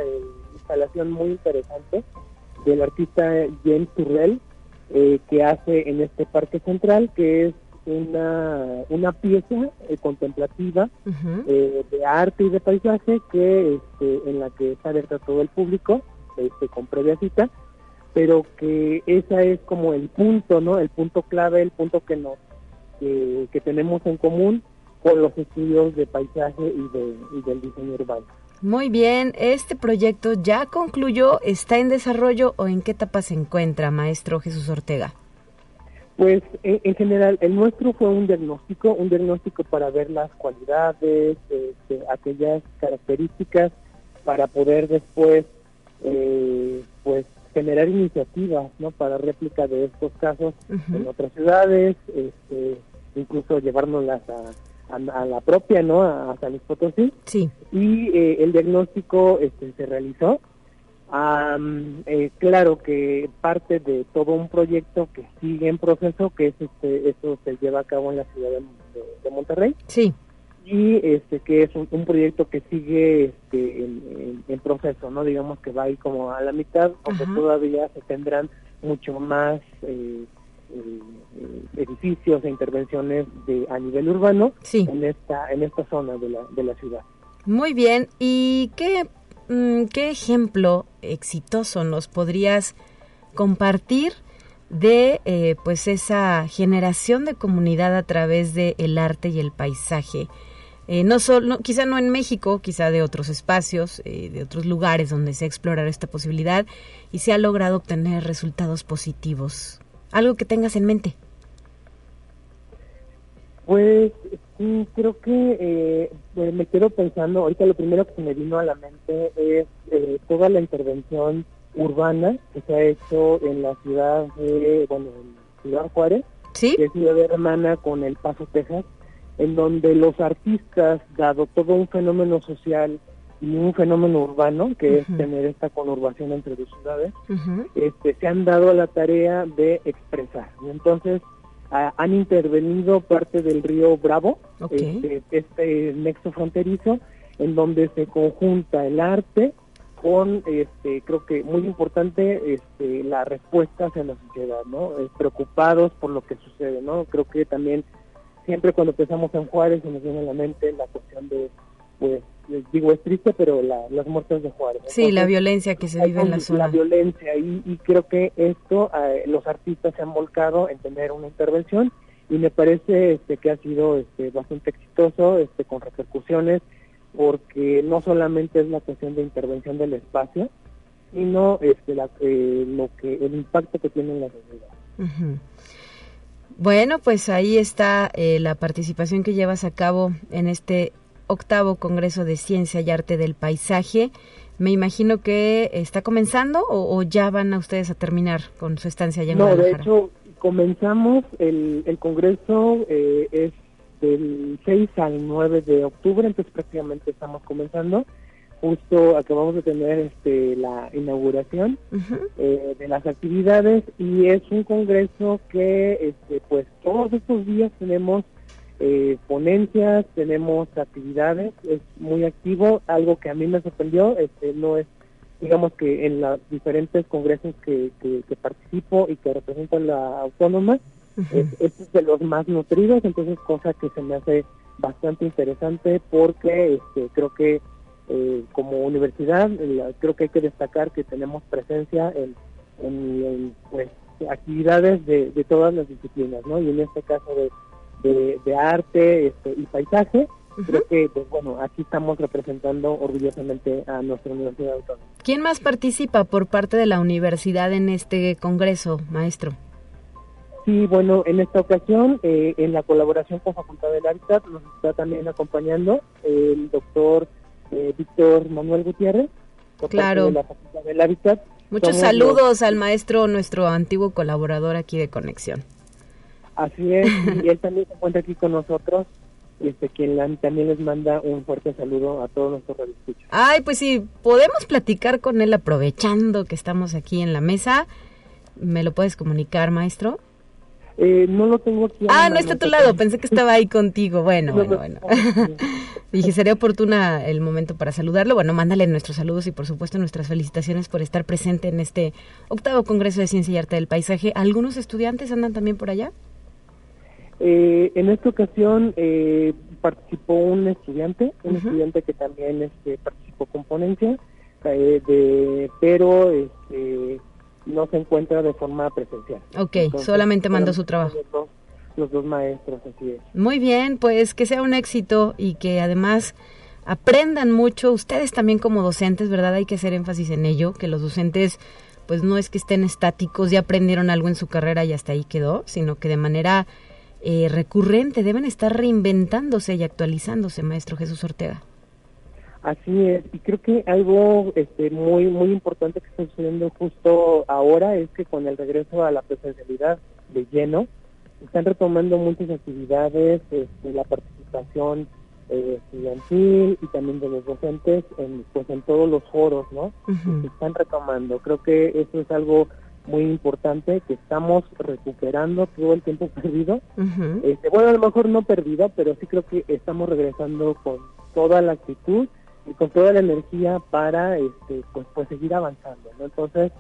instalación muy interesante del artista James Turrell, eh, que hace en este parque central, que es una, una pieza eh, contemplativa eh, de arte y de paisaje que este, en la que está abierta todo el público este, con previa cita, pero que esa es como el punto, ¿no? El punto clave, el punto que nos que tenemos en común con los estudios de paisaje y, de, y del diseño urbano. Muy bien, ¿este proyecto ya concluyó, está en desarrollo o en qué etapa se encuentra, maestro Jesús Ortega? Pues en, general, el nuestro fue un diagnóstico, un diagnóstico para ver las cualidades, este, aquellas características para poder después, eh, pues generar iniciativas, ¿no? Para réplica de estos casos en otras ciudades, este, incluso llevárnoslas a, a, la propia, ¿no? A, San Luis Potosí. Sí. Y eh, el diagnóstico este, se realizó. Eh, claro que parte de todo un proyecto que sigue en proceso, que es este, eso se lleva a cabo en la ciudad de, Monterrey. Sí. Y este que es un, proyecto que sigue este, en, proceso, no digamos que va ahí como a la mitad, aunque todavía se tendrán mucho más eh, eh, edificios e intervenciones de a nivel urbano en esta en esta zona de la, de la ciudad. Muy bien, ¿y qué, mm, qué ejemplo exitoso nos podrías compartir de eh, pues esa generación de comunidad a través del el arte y el paisaje? Eh, no solo, quizá no en México, quizá de otros espacios, eh, de otros lugares donde se ha explorado esta posibilidad y se ha logrado obtener resultados positivos. Algo que tengas en mente. Pues sí, creo que eh, pues, me quedo pensando, ahorita lo primero que se me vino a la mente es eh, toda la intervención urbana que se ha hecho en la ciudad de, bueno, en Ciudad Juárez, ¿Sí? que es ciudad hermana con El Paso, Texas, en donde los artistas, dado todo un fenómeno social y un fenómeno urbano, que es tener esta conurbación entre dos ciudades, este, se han dado a la tarea de expresar. Y entonces han intervenido parte del río Bravo, este, este, nexo fronterizo, en donde se conjunta el arte con, este, creo que muy importante, este, la respuesta hacia la sociedad, ¿no? preocupados por lo que sucede, ¿no? Creo que también siempre cuando pensamos en Juárez se nos viene a la mente la cuestión de, pues, digo, es triste, pero las muertes de Juárez. sí, la violencia que se vive en la zona. La violencia, y, y creo que esto, eh, los artistas se han volcado en tener una intervención, y me parece este, que ha sido este, bastante exitoso, este, con repercusiones, porque no solamente es la cuestión de intervención del espacio, sino este, la, eh, lo que el impacto que tiene en la sociedad. Bueno, pues ahí está eh, la participación que llevas a cabo en este octavo Congreso de Ciencia y Arte del Paisaje. Me imagino que está comenzando o, ya van a ustedes a terminar con su estancia allá en No, de hecho, comenzamos el, el congreso eh, es del 6 al 9 de octubre, entonces prácticamente estamos comenzando. Justo acabamos de tener este, la inauguración eh, de las actividades y es un congreso que este, pues todos estos días tenemos eh, ponencias, tenemos actividades, es muy activo, algo que a mí me sorprendió, este, no es digamos que en los diferentes congresos que, que, participo y que representan la autónoma, es, de los más nutridos, entonces cosa que se me hace bastante interesante porque este, creo que eh, como universidad creo que hay que destacar que tenemos presencia en, en, pues, actividades de, de, todas las disciplinas, ¿no? Y en este caso de, de, arte este, y paisaje, creo que, pues, bueno, aquí estamos representando orgullosamente a nuestra Universidad Autónoma. ¿Quién más participa por parte de la universidad en este congreso, maestro? Sí, bueno, en esta ocasión, eh, en la colaboración con Facultad del Hábitat, nos está también acompañando el doctor eh, Víctor Manuel Gutiérrez, claro. de la Facultad del Hábitat. Muchos saludos al maestro, nuestro antiguo colaborador aquí de Conexión. Así es, y él también se encuentra aquí con nosotros, este, quien también les manda un fuerte saludo a todos nuestros radioescuchas. Ay, pues sí, podemos platicar con él aprovechando que estamos aquí en la mesa. ¿Me lo puedes comunicar, maestro? Eh, no lo tengo aquí. Ah, no está a tu lado, pensé que estaba ahí contigo. Bueno, bueno, bueno. Dije, sería oportuna el momento para saludarlo. Bueno, mándale nuestros saludos y por supuesto nuestras felicitaciones por estar presente en este octavo Congreso de Ciencia y Arte del Paisaje. ¿Algunos estudiantes andan también por allá? Eh, en esta ocasión eh, participó un estudiante, un estudiante que también este, participó con ponencia, de, pero este, no se encuentra de forma presencial. Ok, solamente mandó su trabajo. Los dos, maestros, así es. Muy bien, pues que sea un éxito y que además aprendan mucho. Ustedes también como docentes, ¿verdad? Hay que hacer énfasis en ello, que los docentes pues no es que estén estáticos, ya aprendieron algo en su carrera y hasta ahí quedó, sino que de manera eh, recurrente deben estar reinventándose y actualizándose, maestro Jesús Ortega. Así es, y creo que algo este, muy muy importante que está sucediendo justo ahora es que con el regreso a la presencialidad de lleno, están retomando muchas actividades, este, la participación eh, estudiantil y también de los docentes en, pues, en todos los foros, ¿no? Se están retomando. Creo que eso es algo muy importante que estamos recuperando todo el tiempo perdido. este, bueno, a lo mejor no perdido, pero sí creo que estamos regresando con toda la actitud con toda la energía para este pues, pues seguir avanzando ¿no? entonces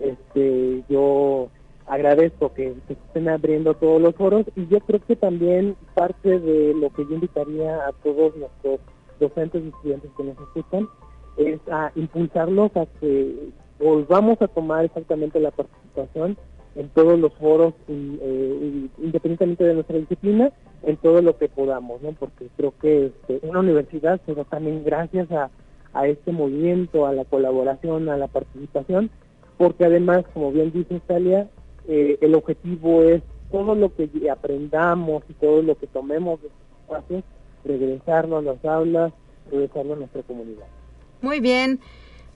este yo agradezco que, se estén abriendo todos los foros y yo creo que también parte de lo que yo invitaría a todos nuestros docentes y estudiantes que nos escuchan es a impulsarlos a que volvamos a tomar exactamente la participación en todos los foros, eh, independientemente de nuestra disciplina, en todo lo que podamos, ¿no? Porque creo que este, una universidad, pero también gracias a, a este movimiento, a la colaboración, a la participación, porque además, como bien dice Italia, eh, el objetivo es todo lo que aprendamos y todo lo que tomemos de estos espacios, regresarlo a las aulas, regresarlo a nuestra comunidad. Muy bien.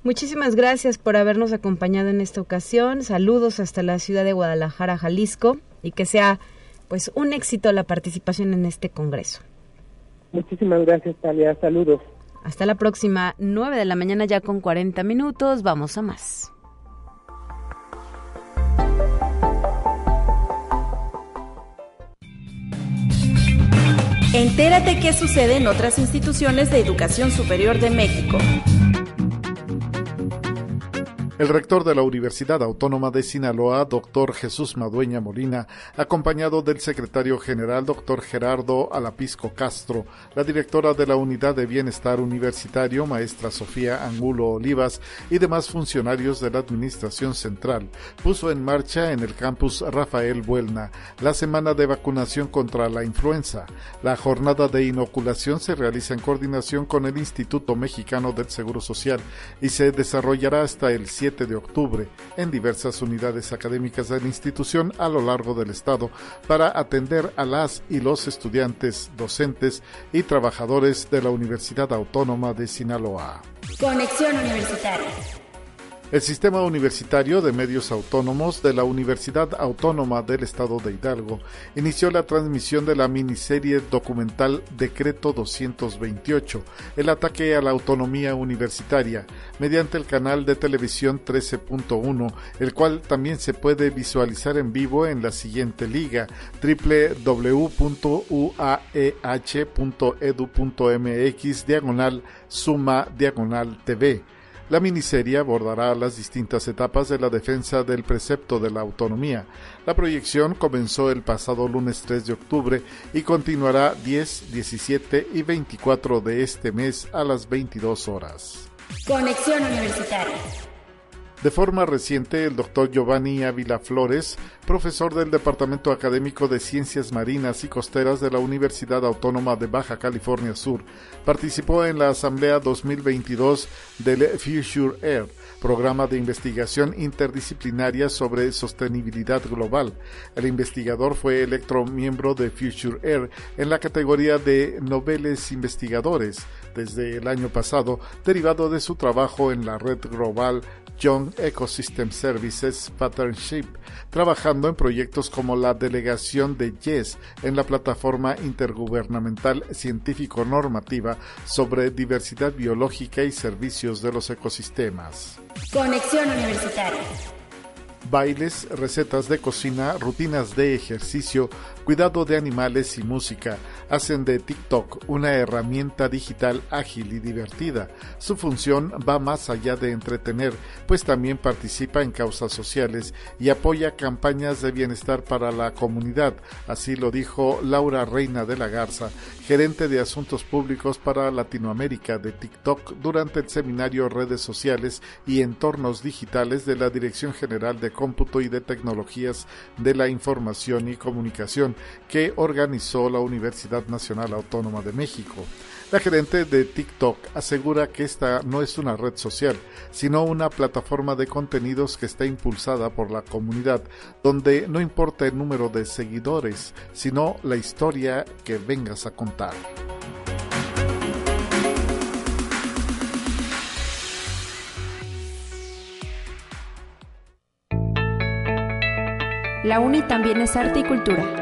Muchísimas gracias por habernos acompañado en esta ocasión. Saludos hasta la ciudad de Guadalajara, Jalisco, y que sea pues un éxito la participación en este congreso. Muchísimas gracias, Talia. Saludos. Hasta la próxima, 9 de la mañana ya con 40 minutos. Vamos a más. Entérate qué sucede en otras instituciones de educación superior de México. El rector de la Universidad Autónoma de Sinaloa, doctor Jesús Madueña Molina, acompañado del secretario general, doctor Gerardo Alapisco Castro, la directora de la Unidad de Bienestar Universitario, maestra Sofía Angulo Olivas, y demás funcionarios de la Administración Central, puso en marcha en el campus Rafael Buelna la semana de vacunación contra la influenza. La jornada de inoculación se realiza en coordinación con el Instituto Mexicano del Seguro Social y se desarrollará hasta el 7 de octubre en diversas unidades académicas de la institución a lo largo del estado para atender a las y los estudiantes, docentes y trabajadores de la Universidad Autónoma de Sinaloa. Conexión Universitaria. El Sistema Universitario de Medios Autónomos de la Universidad Autónoma del Estado de Hidalgo inició la transmisión de la miniserie documental Decreto 228, el ataque a la autonomía universitaria, mediante el canal de televisión 13.1, el cual también se puede visualizar en vivo en la siguiente liga www.uaeh.edu.mx diagonal suma diagonal TV. La miniserie abordará las distintas etapas de la defensa del precepto de la autonomía. La proyección comenzó el pasado lunes 3 de octubre y continuará 10, 17 y 24 de este mes a las 22 horas. Conexión Universitaria. De forma reciente, el doctor Giovanni Ávila Flores, profesor del Departamento Académico de Ciencias Marinas y Costeras de la Universidad Autónoma de Baja California Sur, participó en la Asamblea 2022 del Future Air, programa de investigación interdisciplinaria sobre sostenibilidad global. El investigador fue electo miembro de Future Air en la categoría de Noveles Investigadores desde el año pasado, derivado de su trabajo en la red global Young Ecosystem Services Partnership, trabajando en proyectos como la delegación de YES en la plataforma intergubernamental científico-normativa sobre diversidad biológica y servicios de los ecosistemas. Conexión Universitaria bailes, recetas de cocina, rutinas de ejercicio, cuidado de animales y música hacen de TikTok una herramienta digital ágil y divertida. Su función va más allá de entretener, pues también participa en causas sociales y apoya campañas de bienestar para la comunidad. Así lo dijo Laura Reina de la Garza, gerente de Asuntos Públicos para Latinoamérica de TikTok durante el seminario Redes Sociales y Entornos Digitales de la Dirección General de Cómputo y de Tecnologías de la Información y Comunicación que organizó la Universidad Nacional Autónoma de México. La gerente de TikTok asegura que esta no es una red social, sino una plataforma de contenidos que está impulsada por la comunidad, donde no importa el número de seguidores, sino la historia que vengas a contar. La UNI también es arte y cultura.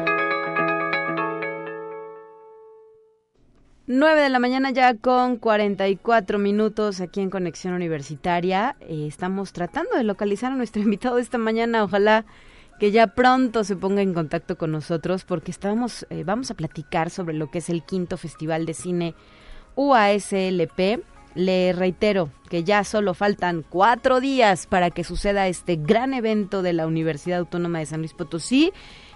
9 de la mañana ya con 44 minutos aquí en Conexión Universitaria. Eh, estamos tratando de localizar a nuestro invitado esta mañana. Ojalá que ya pronto se ponga en contacto con nosotros porque estamos, eh, vamos a platicar sobre lo que es el quinto Festival de Cine UASLP. Le reitero que ya solo faltan cuatro días para que suceda este gran evento de la Universidad Autónoma de San Luis Potosí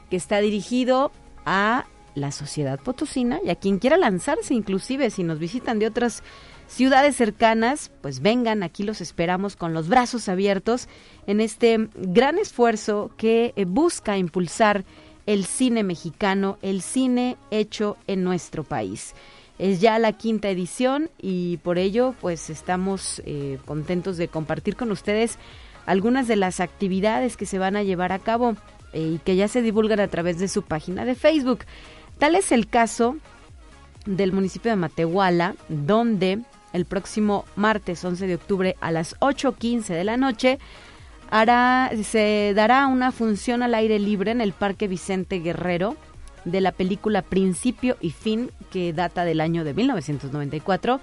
que está dirigido a la sociedad potosina y a quien quiera lanzarse, inclusive si nos visitan de otras ciudades cercanas, pues vengan, aquí los esperamos con los brazos abiertos en este gran esfuerzo que eh, busca impulsar el cine mexicano, el cine hecho en nuestro país. Es ya la quinta edición y por ello pues estamos eh, contentos de compartir con ustedes algunas de las actividades que se van a llevar a cabo eh, y que ya se divulgan a través de su página de Facebook. Tal es el caso del municipio de Matehuala, donde el próximo martes 11 de octubre a las 8.15 de la noche se dará una función al aire libre en el Parque Vicente Guerrero de la película Principio y Fin, que data del año de 1994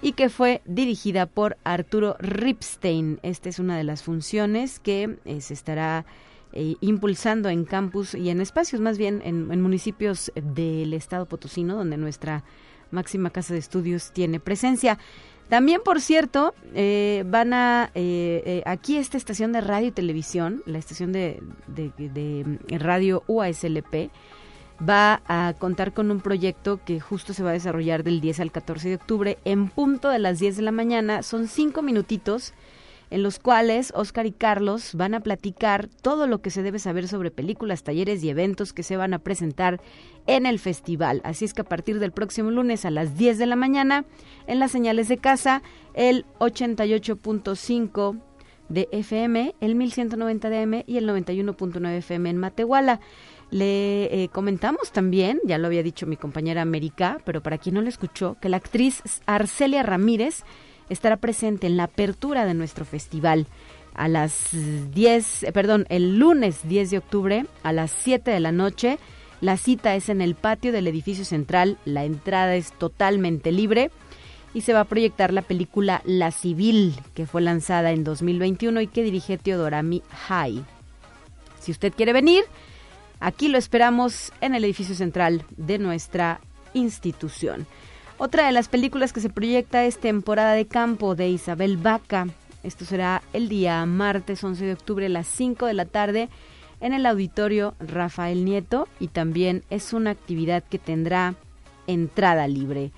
y que fue dirigida por Arturo Ripstein. Esta es una de las funciones que eh, se estará eh, impulsando en campus y en espacios más bien en, municipios del estado potosino donde nuestra máxima casa de estudios tiene presencia. También, por cierto, eh, van a eh, aquí esta estación de radio y televisión, la estación de, de, de, radio UASLP, va a contar con un proyecto que justo se va a desarrollar del 10 al 14 de octubre en punto de las 10 de la mañana. Son cinco minutitos en los cuales Oscar y Carlos van a platicar todo lo que se debe saber sobre películas, talleres y eventos que se van a presentar en el festival. Así es que a partir del próximo lunes a las 10 de la mañana, en las señales de casa, el 88.5 de FM, el 1190 de M y el 91.9 FM en Matehuala. Le eh, comentamos también, ya lo había dicho mi compañera América, pero para quien no lo escuchó, que la actriz Arcelia Ramírez estará presente en la apertura de nuestro festival. a las 10, eh, perdón, el lunes 10 de octubre a las 7 de la noche. La cita es en el patio del edificio central, la entrada es totalmente libre y se va a proyectar la película La Civil, que fue lanzada en 2021 y que dirige Teodorami High. Si usted quiere venir, aquí lo esperamos en el edificio central de nuestra institución. Otra de las películas que se proyecta es Temporada de Campo de Isabel Vaca. Esto será el día martes 11 de octubre a las 5 de la tarde en el auditorio Rafael Nieto y también es una actividad que tendrá entrada libre.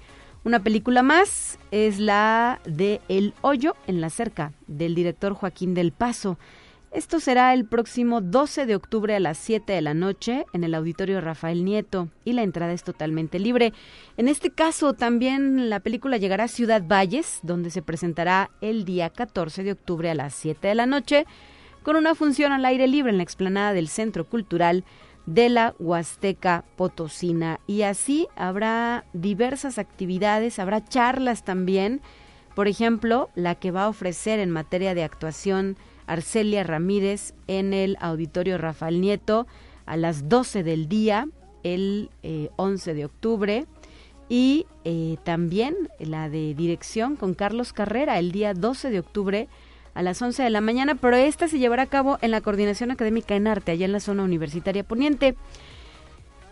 Una película más es la de El Hoyo en la Cerca del director Joaquín del Paso. Esto será el próximo 12 de octubre a las 7 de la noche en el auditorio Rafael Nieto y la entrada es totalmente libre. En este caso también la película llegará a Ciudad Valles, donde se presentará el día 14 de octubre a las 7 de la noche con una función al aire libre en la explanada del Centro Cultural de la Huasteca Potosina. Y así habrá diversas actividades, habrá charlas también, por ejemplo, la que va a ofrecer en materia de actuación Arcelia Ramírez en el Auditorio Rafael Nieto a las 12 del día, el 11 eh, de octubre. Y eh, también la de dirección con Carlos Carrera el día 12 de octubre a las 11 de la mañana, pero esta se llevará a cabo en la Coordinación Académica en Arte, allá en la zona universitaria poniente.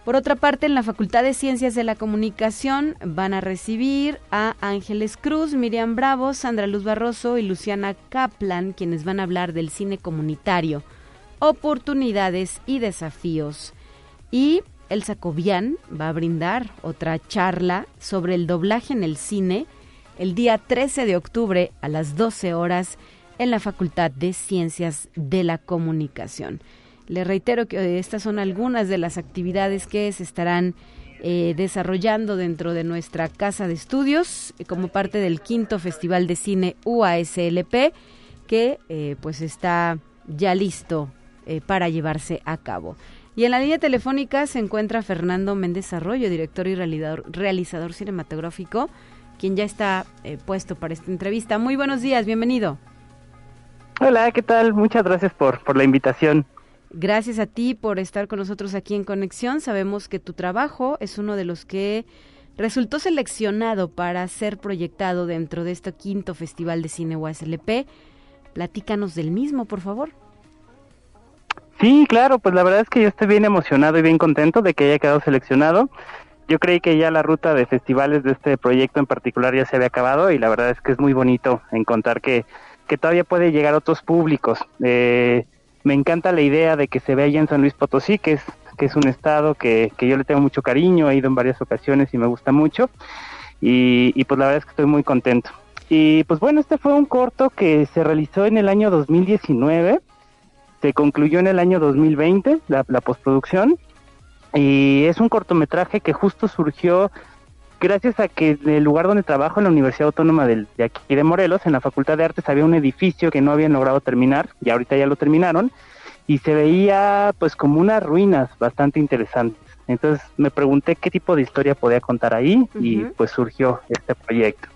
Por otra parte, en la Facultad de Ciencias de la Comunicación van a recibir a Ángeles Cruz, Miriam Bravo, Sandra Luz Barroso y Luciana Kaplan, quienes van a hablar del cine comunitario, oportunidades y desafíos. Y el Sacobian va a brindar otra charla sobre el doblaje en el cine el día 13 de octubre a las 12 horas en la Facultad de Ciencias de la Comunicación. Le reitero que eh, estas son algunas de las actividades que se estarán eh, desarrollando dentro de nuestra casa de estudios eh, como parte del quinto Festival de Cine UASLP que pues está ya listo para llevarse a cabo. Y en la línea telefónica se encuentra Fernando Méndez Arroyo, director y realizador, realizador cinematográfico, quien ya está puesto para esta entrevista. Muy buenos días, bienvenido. Hola, ¿qué tal? Muchas gracias por, por la invitación. Gracias a ti por estar con nosotros aquí en Conexión. Sabemos que tu trabajo es uno de los que resultó seleccionado para ser proyectado dentro de este quinto Festival de Cine UASLP. Platícanos del mismo, por favor. Sí, claro, pues la verdad es que yo estoy bien emocionado y bien contento de que haya quedado seleccionado. Yo creí que ya la ruta de festivales de este proyecto en particular ya se había acabado y la verdad es que es muy bonito encontrar que, que todavía puede llegar otros públicos. Eh, me encanta la idea de que se vea allá en San Luis Potosí, que es, que es un estado que, que yo le tengo mucho cariño, he ido en varias ocasiones y me gusta mucho. Y, y pues la verdad es que estoy muy contento. Y pues bueno, este fue un corto que se realizó en el año 2019, se concluyó en el año 2020, la, la postproducción, y es un cortometraje que justo surgió gracias a que en el lugar donde trabajo, en la Universidad Autónoma de, aquí de Morelos, en la Facultad de Artes, había un edificio que no habían logrado terminar, y ahorita ya lo terminaron, y se veía pues como unas ruinas bastante interesantes. Entonces me pregunté qué tipo de historia podía contar ahí y pues surgió este proyecto.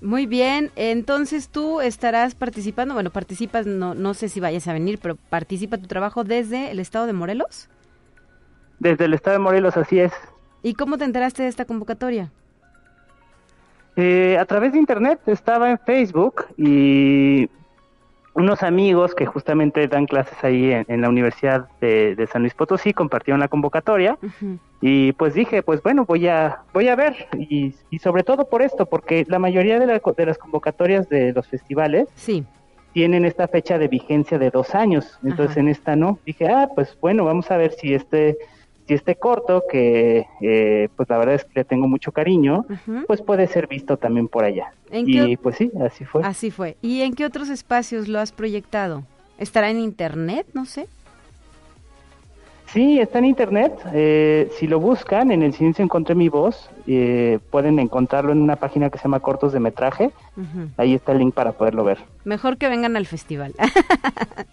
Muy bien, entonces tú estarás participando, bueno, participas, no, no sé si vayas a venir, pero participa tu trabajo desde el estado de Morelos. Desde el estado de Morelos, así es. ¿Y cómo te enteraste de esta convocatoria? Eh, a través de internet, estaba en Facebook y unos amigos que justamente dan clases ahí en, la Universidad de, San Luis Potosí compartieron la convocatoria y pues dije, pues bueno, voy a voy a ver y, sobre todo por esto, porque la mayoría de, de las convocatorias de los festivales sí. tienen esta fecha de vigencia de dos años, entonces en esta no. Dije, ah, pues bueno, vamos a ver si este este corto, que eh, pues la verdad es que le tengo mucho cariño, pues puede ser visto también por allá. y pues sí, así fue. Así fue. ¿Y en qué otros espacios lo has proyectado? ¿Estará en internet? No sé. Sí, está en internet. Eh, si lo buscan, en el Silencio Encontré Mi Voz, eh, pueden encontrarlo en una página que se llama Cortos de Metraje. Ahí está el link para poderlo ver. Mejor que vengan al festival.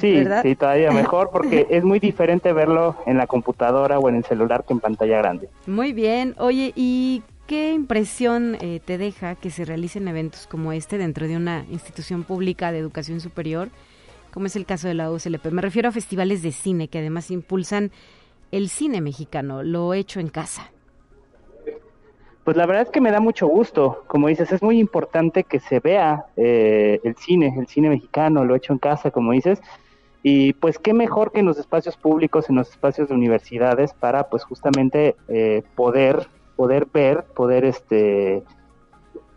sí, sí, todavía mejor porque es muy diferente verlo en la computadora o en el celular que en pantalla grande. Muy bien. Oye, ¿y ¿qué impresión eh, te deja que se realicen eventos como este dentro de una institución pública de educación superior, como es el caso de la UCLP? Me refiero a festivales de cine que además impulsan el cine mexicano, lo hecho en casa. Pues la verdad es que me da mucho gusto. Como dices, es muy importante que se vea eh, el cine, el cine mexicano, lo hecho en casa, como dices. Y pues qué mejor que en los espacios públicos, en los espacios de universidades, para pues justamente eh, poder, poder ver, poder este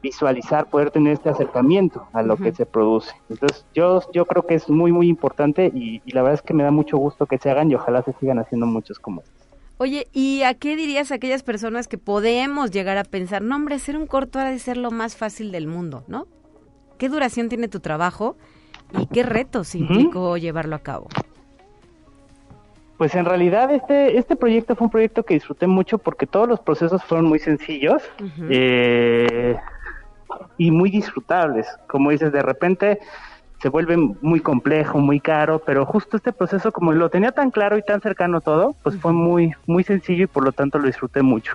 visualizar, poder tener este acercamiento a lo que se produce. Entonces yo, yo creo que es muy, muy importante y, y, la verdad es que me da mucho gusto que se hagan y ojalá se sigan haciendo muchos como estos. Oye, ¿y a qué dirías a aquellas personas que podemos llegar a pensar, no hombre, hacer un corto ha de ser lo más fácil del mundo, ¿no? ¿Qué duración tiene tu trabajo y qué retos implicó llevarlo a cabo? Pues en realidad este, este proyecto fue un proyecto que disfruté mucho porque todos los procesos fueron muy sencillos eh, y muy disfrutables. Como dices, de repente se vuelve muy complejo, muy caro, pero justo este proceso, como lo tenía tan claro y tan cercano todo, pues fue muy, muy sencillo y por lo tanto lo disfruté mucho.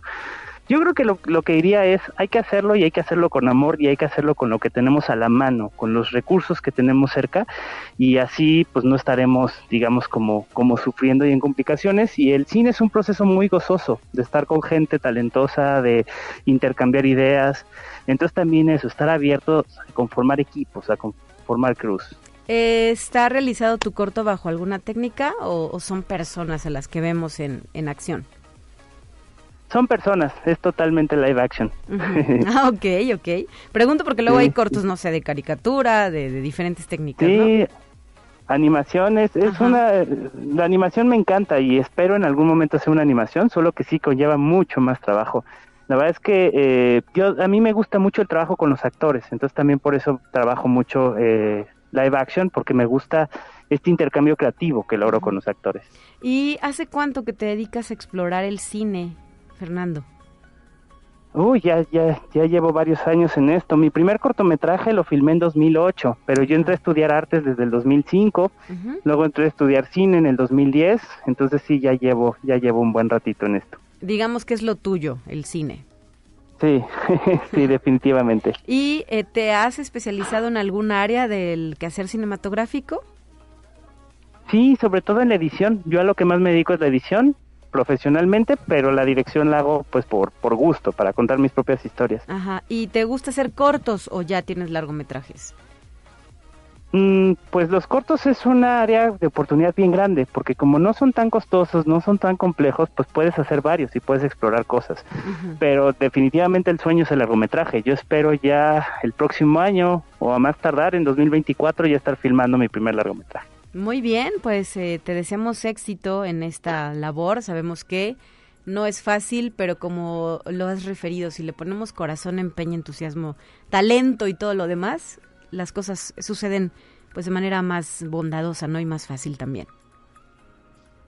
Yo creo que lo, lo, que diría es, hay que hacerlo y hay que hacerlo con amor y hay que hacerlo con lo que tenemos a la mano, con los recursos que tenemos cerca y así pues no estaremos, digamos, como, como sufriendo y en complicaciones. Y el cine es un proceso muy gozoso de estar con gente talentosa, de intercambiar ideas. Entonces también eso, estar abierto a conformar equipos, a formar cruz. ¿Está realizado tu corto bajo alguna técnica o, o son personas a las que vemos en, en acción? Son personas, es totalmente live action. Uh -huh. ah, ok, ok. Pregunto porque luego sí. hay cortos, no sé, de caricatura, de, de diferentes técnicas, sí, ¿no? animaciones, es Ajá. una, la animación me encanta y espero en algún momento hacer una animación, solo que sí conlleva mucho más trabajo. La verdad es que eh, yo, a mí me gusta mucho el trabajo con los actores, entonces también por eso trabajo mucho eh, live action, porque me gusta este intercambio creativo que logro con los actores. ¿Y hace cuánto que te dedicas a explorar el cine, Fernando? Uy, ya, ya, ya llevo varios años en esto. Mi primer cortometraje lo filmé en 2008, pero yo entré a estudiar artes desde el 2005, uh -huh. luego entré a estudiar cine en el 2010, entonces sí, ya llevo, ya llevo un buen ratito en esto. Digamos que es lo tuyo, el cine. Sí, sí, definitivamente. ¿Y eh, te has especializado en algún área del quehacer cinematográfico? Sí, sobre todo en la edición. Yo a lo que más me dedico es la edición profesionalmente, pero la dirección la hago pues por, por gusto, para contar mis propias historias. Ajá, ¿y te gusta hacer cortos o ya tienes largometrajes? Mm, pues los cortos es una área de oportunidad bien grande, porque como no son tan costosos, no son tan complejos, pues puedes hacer varios y puedes explorar cosas. Uh -huh. Pero definitivamente el sueño es el largometraje. Yo espero ya el próximo año o a más tardar en 2024 ya estar filmando mi primer largometraje. Muy bien, pues eh, te deseamos éxito en esta labor. Sabemos que no es fácil, pero como lo has referido, si le ponemos corazón, empeño, entusiasmo, talento y todo lo demás, las cosas suceden pues de manera más bondadosa, ¿no? Y más fácil también.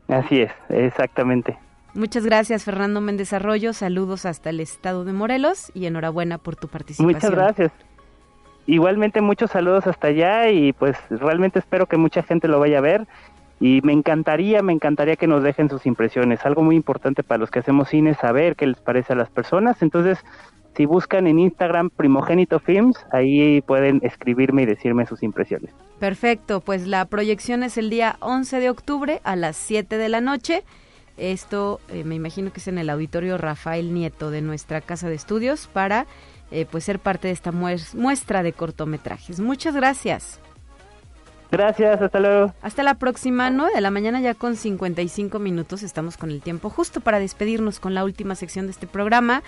Así es, exactamente. Muchas gracias, Fernando Méndez Arroyo. Saludos hasta el estado de Morelos y enhorabuena por tu participación. Muchas gracias. Igualmente muchos saludos hasta allá y pues realmente espero que mucha gente lo vaya a ver y me encantaría, me encantaría que nos dejen sus impresiones. Algo muy importante para los que hacemos cine es saber qué les parece a las personas. Entonces, si buscan en Instagram Primogénito Films, ahí pueden escribirme y decirme sus impresiones. Perfecto, pues la proyección es el día 11 de octubre a las 7 de la noche. Esto eh, me imagino que es en el auditorio Rafael Nieto de nuestra casa de estudios para eh, pues ser parte de esta muestra de cortometrajes. Muchas gracias. Gracias, hasta luego. Hasta la próxima, 9 de la mañana ya con 55 minutos. Estamos con el tiempo justo para despedirnos con la última sección de este programa.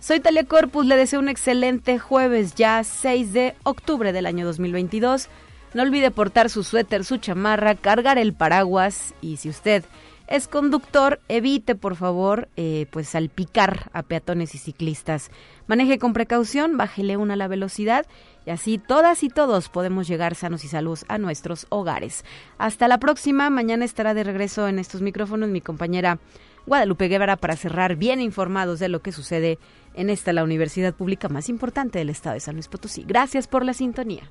Soy Talia Corpus, le deseo un excelente jueves ya 6 de octubre del año 2022. No olvide portar su suéter, su chamarra, cargar el paraguas y si usted es conductor, evite por favor eh, pues salpicar a peatones y ciclistas. Maneje con precaución, bájele una la velocidad y así todas y todos podemos llegar sanos y salvos a nuestros hogares. Hasta la próxima, mañana estará de regreso en estos micrófonos mi compañera Guadalupe Guevara para cerrar bien informados de lo que sucede en esta la universidad pública más importante del estado de San Luis Potosí. Gracias por la sintonía.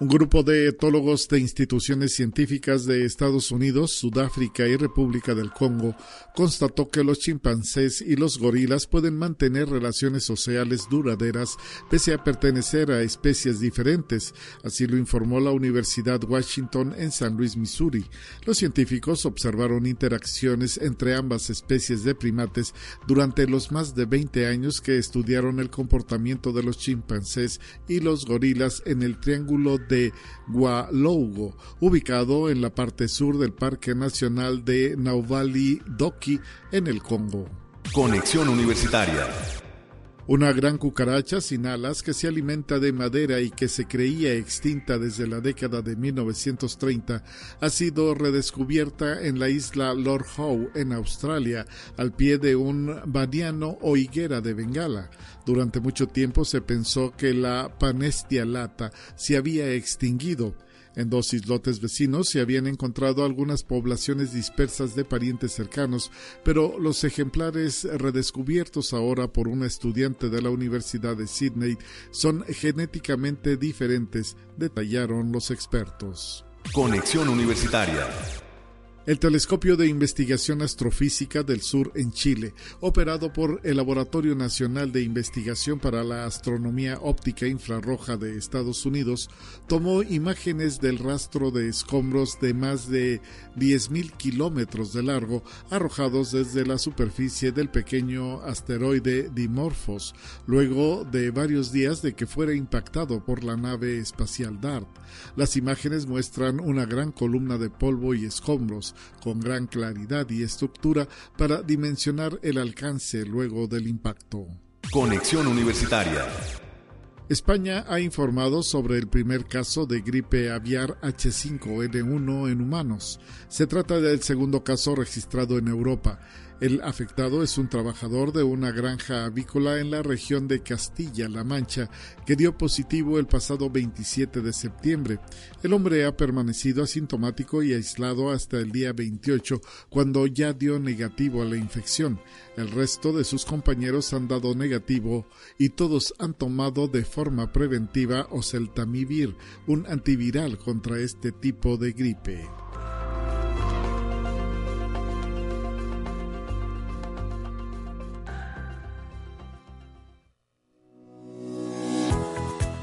Un grupo de etólogos de instituciones científicas de Estados Unidos, Sudáfrica y República del Congo constató que los chimpancés y los gorilas pueden mantener relaciones sociales duraderas pese a pertenecer a especies diferentes. Así lo informó la Universidad Washington en San Luis, Missouri. Los científicos observaron interacciones entre ambas especies de primates durante los más de 20 años que estudiaron el comportamiento de los chimpancés y los gorilas en el triángulo de Gualougo, ubicado en la parte sur del Parque Nacional de Nauvali Doki, en el Congo. Conexión Universitaria. Una gran cucaracha sin alas que se alimenta de madera y que se creía extinta desde la década de 1930 ha sido redescubierta en la isla Lord Howe en Australia al pie de un baniano o higuera de Bengala. Durante mucho tiempo se pensó que la Panestia lata se había extinguido en dos islotes vecinos se habían encontrado algunas poblaciones dispersas de parientes cercanos, pero los ejemplares redescubiertos ahora por una estudiante de la Universidad de Sydney son genéticamente diferentes, detallaron los expertos. Conexión Universitaria. El Telescopio de Investigación Astrofísica del Sur en Chile, operado por el Laboratorio Nacional de Investigación para la Astronomía Óptica Infrarroja de Estados Unidos, tomó imágenes del rastro de escombros de más de 10.000 kilómetros de largo arrojados desde la superficie del pequeño asteroide Dimorphos, luego de varios días de que fuera impactado por la nave espacial DART. Las imágenes muestran una gran columna de polvo y escombros con gran claridad y estructura para dimensionar el alcance luego del impacto. Conexión Universitaria. España ha informado sobre el primer caso de gripe aviar H5N1 en humanos. Se trata del segundo caso registrado en Europa. El afectado es un trabajador de una granja avícola en la región de Castilla-La Mancha que dio positivo el pasado 27 de septiembre. El hombre ha permanecido asintomático y aislado hasta el día 28 cuando ya dio negativo a la infección. El resto de sus compañeros han dado negativo y todos han tomado de forma preventiva oseltamivir, un antiviral contra este tipo de gripe.